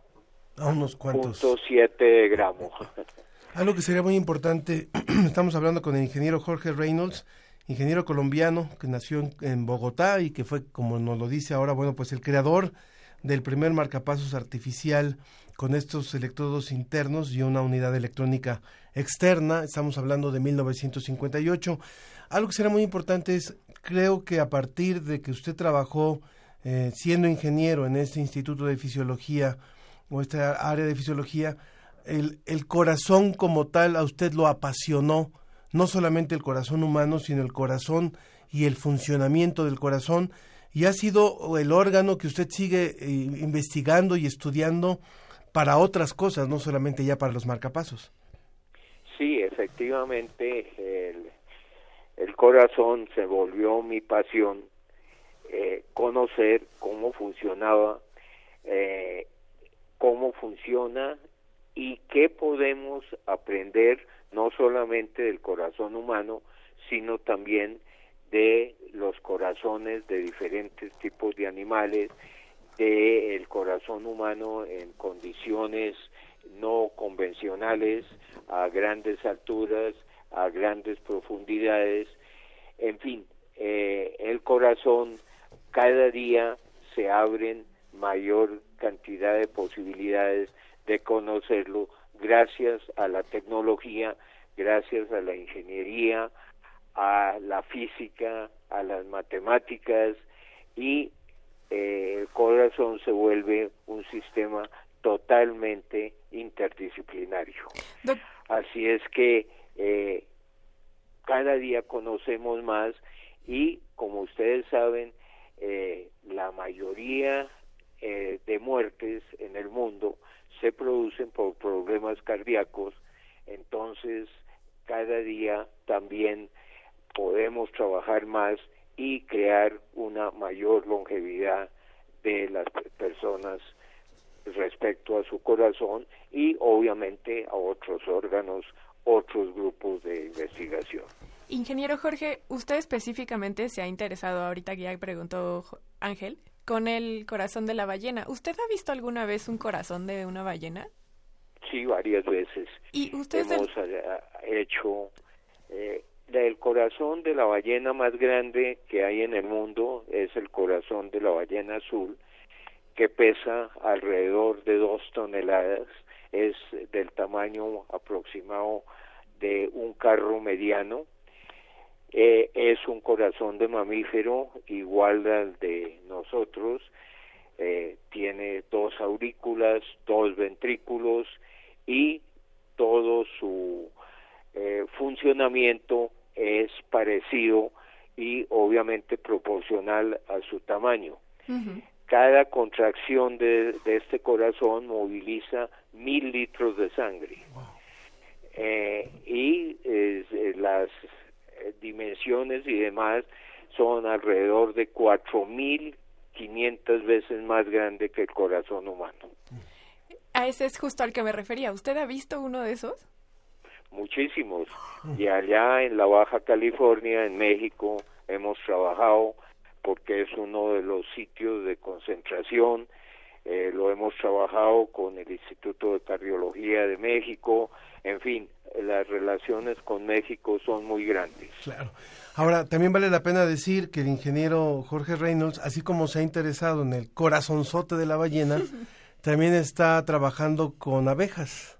A unos cuantos. punto siete de gramo. *laughs* Algo que sería muy importante, *clears throat* estamos hablando con el ingeniero Jorge Reynolds, ingeniero colombiano que nació en, en Bogotá y que fue, como nos lo dice ahora, bueno, pues el creador del primer marcapasos artificial con estos electrodos internos y una unidad electrónica externa. Estamos hablando de 1958. Algo que será muy importante es, creo que a partir de que usted trabajó eh, siendo ingeniero en este Instituto de Fisiología o esta área de fisiología, el, el corazón como tal a usted lo apasionó, no solamente el corazón humano, sino el corazón y el funcionamiento del corazón, y ha sido el órgano que usted sigue eh, investigando y estudiando para otras cosas, no solamente ya para los marcapasos. Sí, efectivamente, el, el corazón se volvió mi pasión, eh, conocer cómo funcionaba, eh, cómo funciona y qué podemos aprender no solamente del corazón humano, sino también de los corazones de diferentes tipos de animales, de el corazón humano en condiciones no convencionales, a grandes alturas, a grandes profundidades, en fin, eh, el corazón cada día se abren mayor cantidad de posibilidades de conocerlo gracias a la tecnología, gracias a la ingeniería, a la física, a las matemáticas y eh, el corazón se vuelve un sistema totalmente interdisciplinario. Así es que eh, cada día conocemos más y como ustedes saben, eh, la mayoría eh, de muertes en el mundo se producen por problemas cardíacos, entonces cada día también podemos trabajar más y crear una mayor longevidad de las personas respecto a su corazón y obviamente a otros órganos, otros grupos de investigación. Ingeniero Jorge, usted específicamente se ha interesado, ahorita que ya preguntó Ángel, con el corazón de la ballena. ¿Usted ha visto alguna vez un corazón de una ballena? Sí, varias veces. ¿Y usted hemos eh, hecho eh, el corazón de la ballena más grande que hay en el mundo es el corazón de la ballena azul, que pesa alrededor de dos toneladas, es del tamaño aproximado de un carro mediano, eh, es un corazón de mamífero igual al de nosotros, eh, tiene dos aurículas, dos ventrículos y todo su eh, funcionamiento es parecido y obviamente proporcional a su tamaño. Cada contracción de, de, este corazón moviliza mil litros de sangre. Eh, y eh, las dimensiones y demás son alrededor de cuatro mil quinientas veces más grande que el corazón humano. A ese es justo al que me refería. ¿Usted ha visto uno de esos? muchísimos. Y allá en la Baja California, en México, hemos trabajado porque es uno de los sitios de concentración. Eh, lo hemos trabajado con el Instituto de Cardiología de México. En fin, las relaciones con México son muy grandes. Claro. Ahora, también vale la pena decir que el ingeniero Jorge Reynolds, así como se ha interesado en el corazonzote de la ballena, *laughs* también está trabajando con abejas.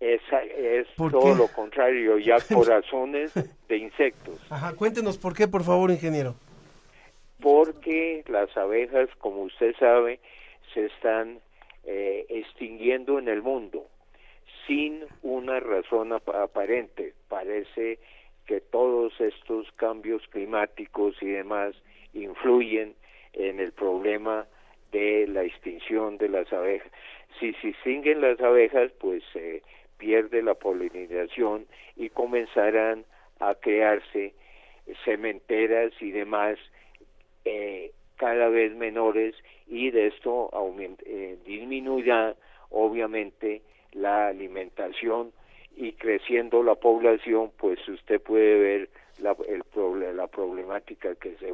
Es, es todo lo contrario, ya *laughs* corazones de insectos. Ajá, cuéntenos por qué, por favor, ingeniero. Porque las abejas, como usted sabe, se están eh, extinguiendo en el mundo sin una razón ap aparente. Parece que todos estos cambios climáticos y demás influyen en el problema de la extinción de las abejas. Si se extinguen las abejas, pues eh, pierde la polinización y comenzarán a crearse cementeras y demás eh, cada vez menores y de esto eh, disminuirá obviamente la alimentación y creciendo la población pues usted puede ver la, el, la problemática que se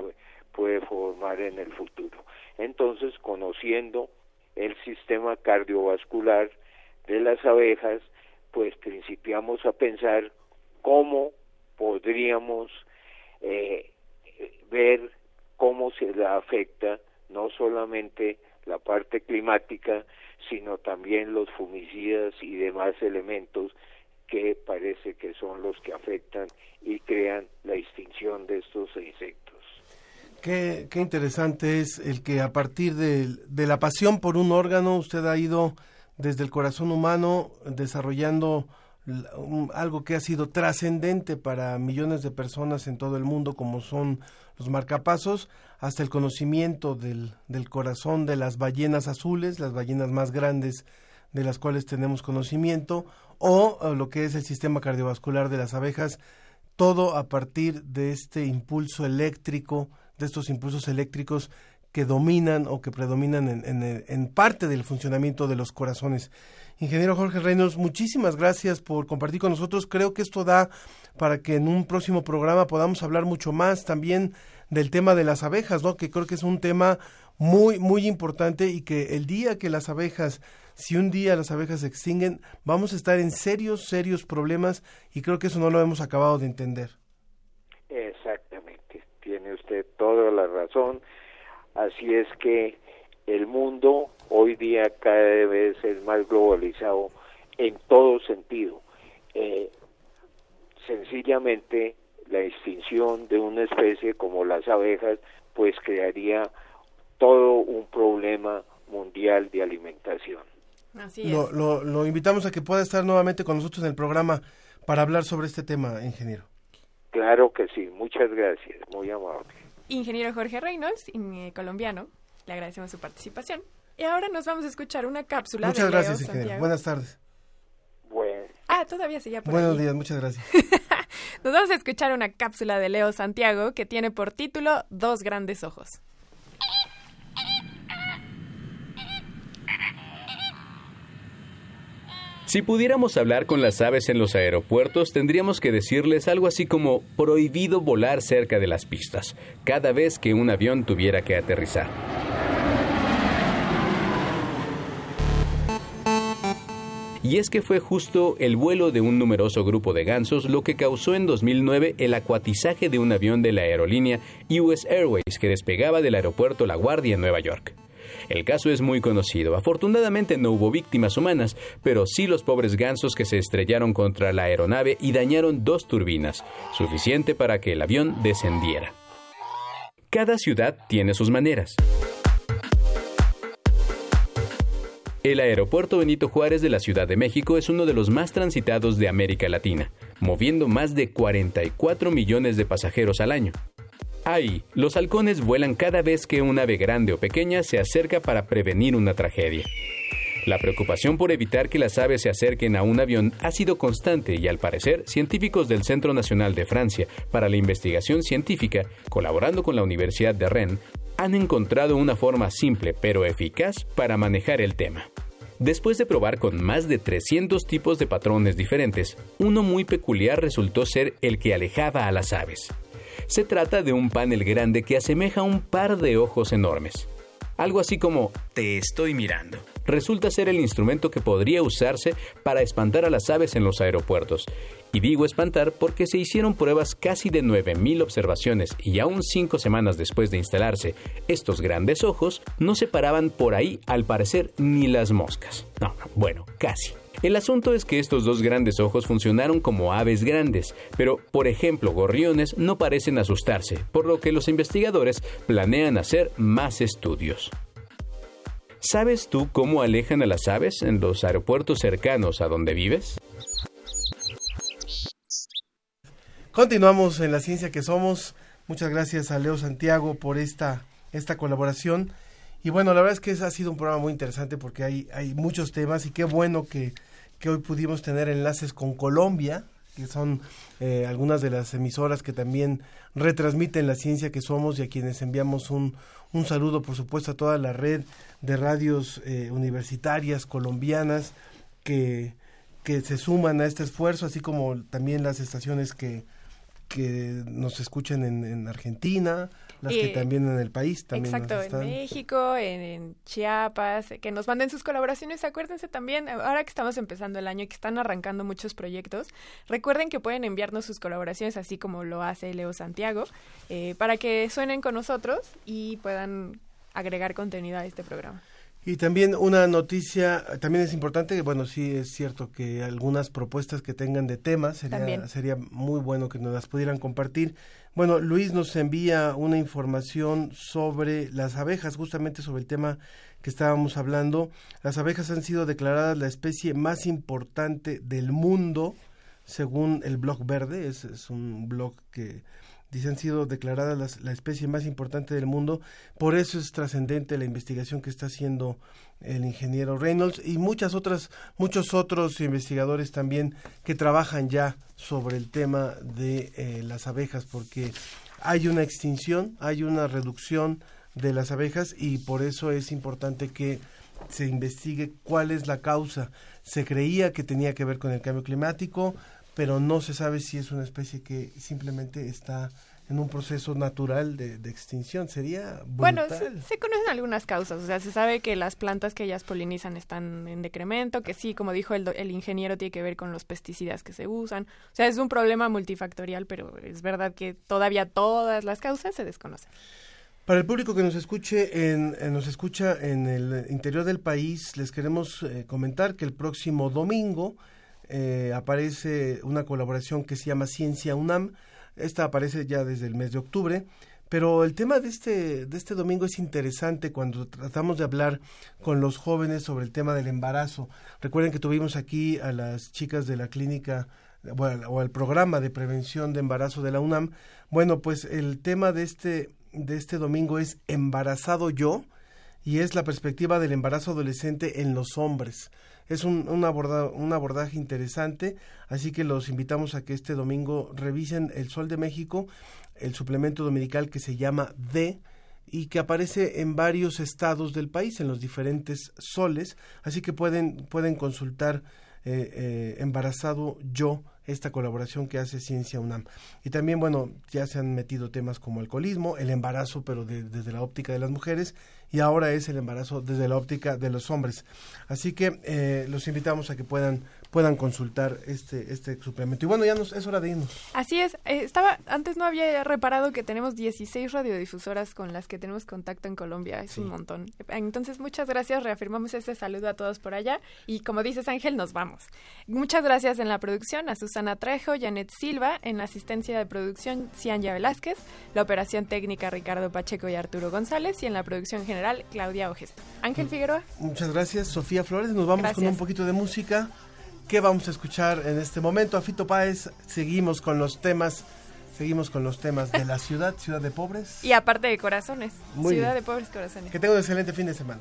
puede formar en el futuro. Entonces, conociendo el sistema cardiovascular de las abejas, pues principiamos a pensar cómo podríamos eh, ver cómo se le afecta no solamente la parte climática, sino también los fungicidas y demás elementos que parece que son los que afectan y crean la extinción de estos insectos. Qué, qué interesante es el que a partir de, de la pasión por un órgano usted ha ido desde el corazón humano desarrollando algo que ha sido trascendente para millones de personas en todo el mundo como son los marcapasos hasta el conocimiento del, del corazón de las ballenas azules, las ballenas más grandes de las cuales tenemos conocimiento o eh, lo que es el sistema cardiovascular de las abejas todo a partir de este impulso eléctrico, de estos impulsos eléctricos que dominan o que predominan en, en- en parte del funcionamiento de los corazones. Ingeniero Jorge Reynolds, muchísimas gracias por compartir con nosotros. Creo que esto da para que en un próximo programa podamos hablar mucho más también del tema de las abejas, ¿no? Que creo que es un tema muy, muy importante y que el día que las abejas, si un día las abejas se extinguen, vamos a estar en serios, serios problemas y creo que eso no lo hemos acabado de entender. Exactamente, tiene usted toda la razón. Así es que el mundo hoy día cada vez es más globalizado en todo sentido. Eh, sencillamente la extinción de una especie como las abejas pues crearía todo un problema mundial de alimentación. Así Lo, lo, lo invitamos a que pueda estar nuevamente con nosotros en el programa para hablar sobre este tema, ingeniero. Claro que sí, muchas gracias, muy amable. Ingeniero Jorge Reynolds, eh, colombiano, le agradecemos su participación. Y ahora nos vamos a escuchar una cápsula Muchas de Leo gracias, ingeniero. Santiago. Buenas tardes. Bueno. Ah, todavía seguía por Buenos allí. días, muchas gracias. *laughs* Nos vamos a escuchar una cápsula de Leo Santiago que tiene por título Dos grandes ojos. Si pudiéramos hablar con las aves en los aeropuertos, tendríamos que decirles algo así como prohibido volar cerca de las pistas, cada vez que un avión tuviera que aterrizar. Y es que fue justo el vuelo de un numeroso grupo de gansos lo que causó en 2009 el acuatizaje de un avión de la aerolínea US Airways que despegaba del aeropuerto La Guardia en Nueva York. El caso es muy conocido. Afortunadamente no hubo víctimas humanas, pero sí los pobres gansos que se estrellaron contra la aeronave y dañaron dos turbinas, suficiente para que el avión descendiera. Cada ciudad tiene sus maneras. El aeropuerto Benito Juárez de la Ciudad de México es uno de los más transitados de América Latina, moviendo más de 44 millones de pasajeros al año. Ahí, los halcones vuelan cada vez que un ave grande o pequeña se acerca para prevenir una tragedia. La preocupación por evitar que las aves se acerquen a un avión ha sido constante y al parecer científicos del Centro Nacional de Francia para la Investigación Científica, colaborando con la Universidad de Rennes, han encontrado una forma simple pero eficaz para manejar el tema. Después de probar con más de 300 tipos de patrones diferentes, uno muy peculiar resultó ser el que alejaba a las aves. Se trata de un panel grande que asemeja un par de ojos enormes. Algo así como te estoy mirando. Resulta ser el instrumento que podría usarse para espantar a las aves en los aeropuertos. Y digo espantar porque se hicieron pruebas casi de 9.000 observaciones y aún cinco semanas después de instalarse, estos grandes ojos no se paraban por ahí al parecer ni las moscas. No, bueno, casi. El asunto es que estos dos grandes ojos funcionaron como aves grandes, pero por ejemplo gorriones no parecen asustarse, por lo que los investigadores planean hacer más estudios. ¿Sabes tú cómo alejan a las aves en los aeropuertos cercanos a donde vives? Continuamos en la ciencia que somos. Muchas gracias a Leo Santiago por esta, esta colaboración. Y bueno, la verdad es que ha sido un programa muy interesante porque hay, hay muchos temas y qué bueno que, que hoy pudimos tener enlaces con Colombia, que son eh, algunas de las emisoras que también retransmiten la ciencia que somos y a quienes enviamos un, un saludo, por supuesto, a toda la red de radios eh, universitarias colombianas que, que se suman a este esfuerzo, así como también las estaciones que, que nos escuchan en, en Argentina, las que Eh, también en el país también nos Exacto, en. México, en, en Chiapas, que nos manden sus colaboraciones. Acuérdense también, ahora que estamos empezando el año y que están arrancando muchos proyectos, recuerden que pueden enviarnos sus colaboraciones, así como lo hace Leo Santiago, eh, para que suenen con nosotros y puedan agregar contenido a este programa. Y también una noticia, también es importante, bueno, sí es cierto que algunas propuestas que tengan de temas sería, sería muy bueno que nos las pudieran compartir. Bueno, Luis nos envía una información sobre las abejas, justamente sobre el tema que estábamos hablando. Las abejas han sido declaradas la especie más importante del mundo, según el blog verde, es, es un blog que dice han sido declaradas la especie más importante del mundo. Por eso es trascendente la investigación que está haciendo el ingeniero Reynolds y muchas otras, muchos otros investigadores también que trabajan ya sobre el tema de eh, las abejas, porque hay una extinción, hay una reducción de las abejas y por eso es importante que se investigue cuál es la causa. Se creía que tenía que ver con el cambio climático, pero no se sabe si es una especie que simplemente está en un proceso natural de, de extinción. Sería Bueno, se, se conocen algunas causas, o sea, se sabe que las plantas que ellas polinizan están en decremento, que sí, como dijo el, ingeniero, tiene que ver con los pesticidas que se usan. O sea, es un problema multifactorial, pero es verdad que todavía todas las causas se desconocen. Para el público que nos escuche en, en- nos escucha en el interior del país, les queremos eh, comentar que el próximo domingo eh, aparece una colaboración que se llama Ciencia UNAM. Esta aparece ya desde el mes de octubre. Pero el tema de este, de este domingo es interesante cuando tratamos de hablar con los jóvenes sobre el tema del embarazo. Recuerden que tuvimos aquí a las chicas de la clínica bueno, o al programa de prevención de embarazo de la UNAM. Bueno, pues el tema de este, de este domingo es embarazado yo y es la perspectiva del embarazo adolescente en los hombres. Es un, un, un abordaje interesante, así que los invitamos a que este domingo revisen El Sol de México, el suplemento dominical que se llama D y que aparece en varios estados del país, en los diferentes soles, así que pueden, pueden consultar eh, eh, Embarazado Yo, esta colaboración que hace Ciencia UNAM. Y también, bueno, ya se han metido temas como alcoholismo, el embarazo, pero de- desde la óptica de las mujeres, y ahora es el embarazo desde la óptica de los hombres. Así que eh, los invitamos a que puedan puedan consultar este este suplemento. Y bueno, ya nos, es hora de irnos. Así es, eh, estaba antes no había reparado que tenemos 16 radiodifusoras con las que tenemos contacto en Colombia, es un montón. Entonces, muchas gracias, reafirmamos este saludo a todos por allá y como dices Ángel, nos vamos. Muchas gracias en la producción a Susana Trejo, Janet Silva, en la asistencia de producción Cianya Velázquez, la operación técnica Ricardo Pacheco y Arturo González y en la producción general Claudia Ogesto. Ángel Figueroa. Muchas gracias, Sofía Flores. Nos vamos con un poquito de música. ¿Qué vamos a escuchar en este momento? A Fito Páez, seguimos con los temas, seguimos con los temas de la ciudad, ciudad de pobres. Y aparte de corazones, Muy Ciudad bien. de Pobres Corazones. Que tenga un excelente fin de semana.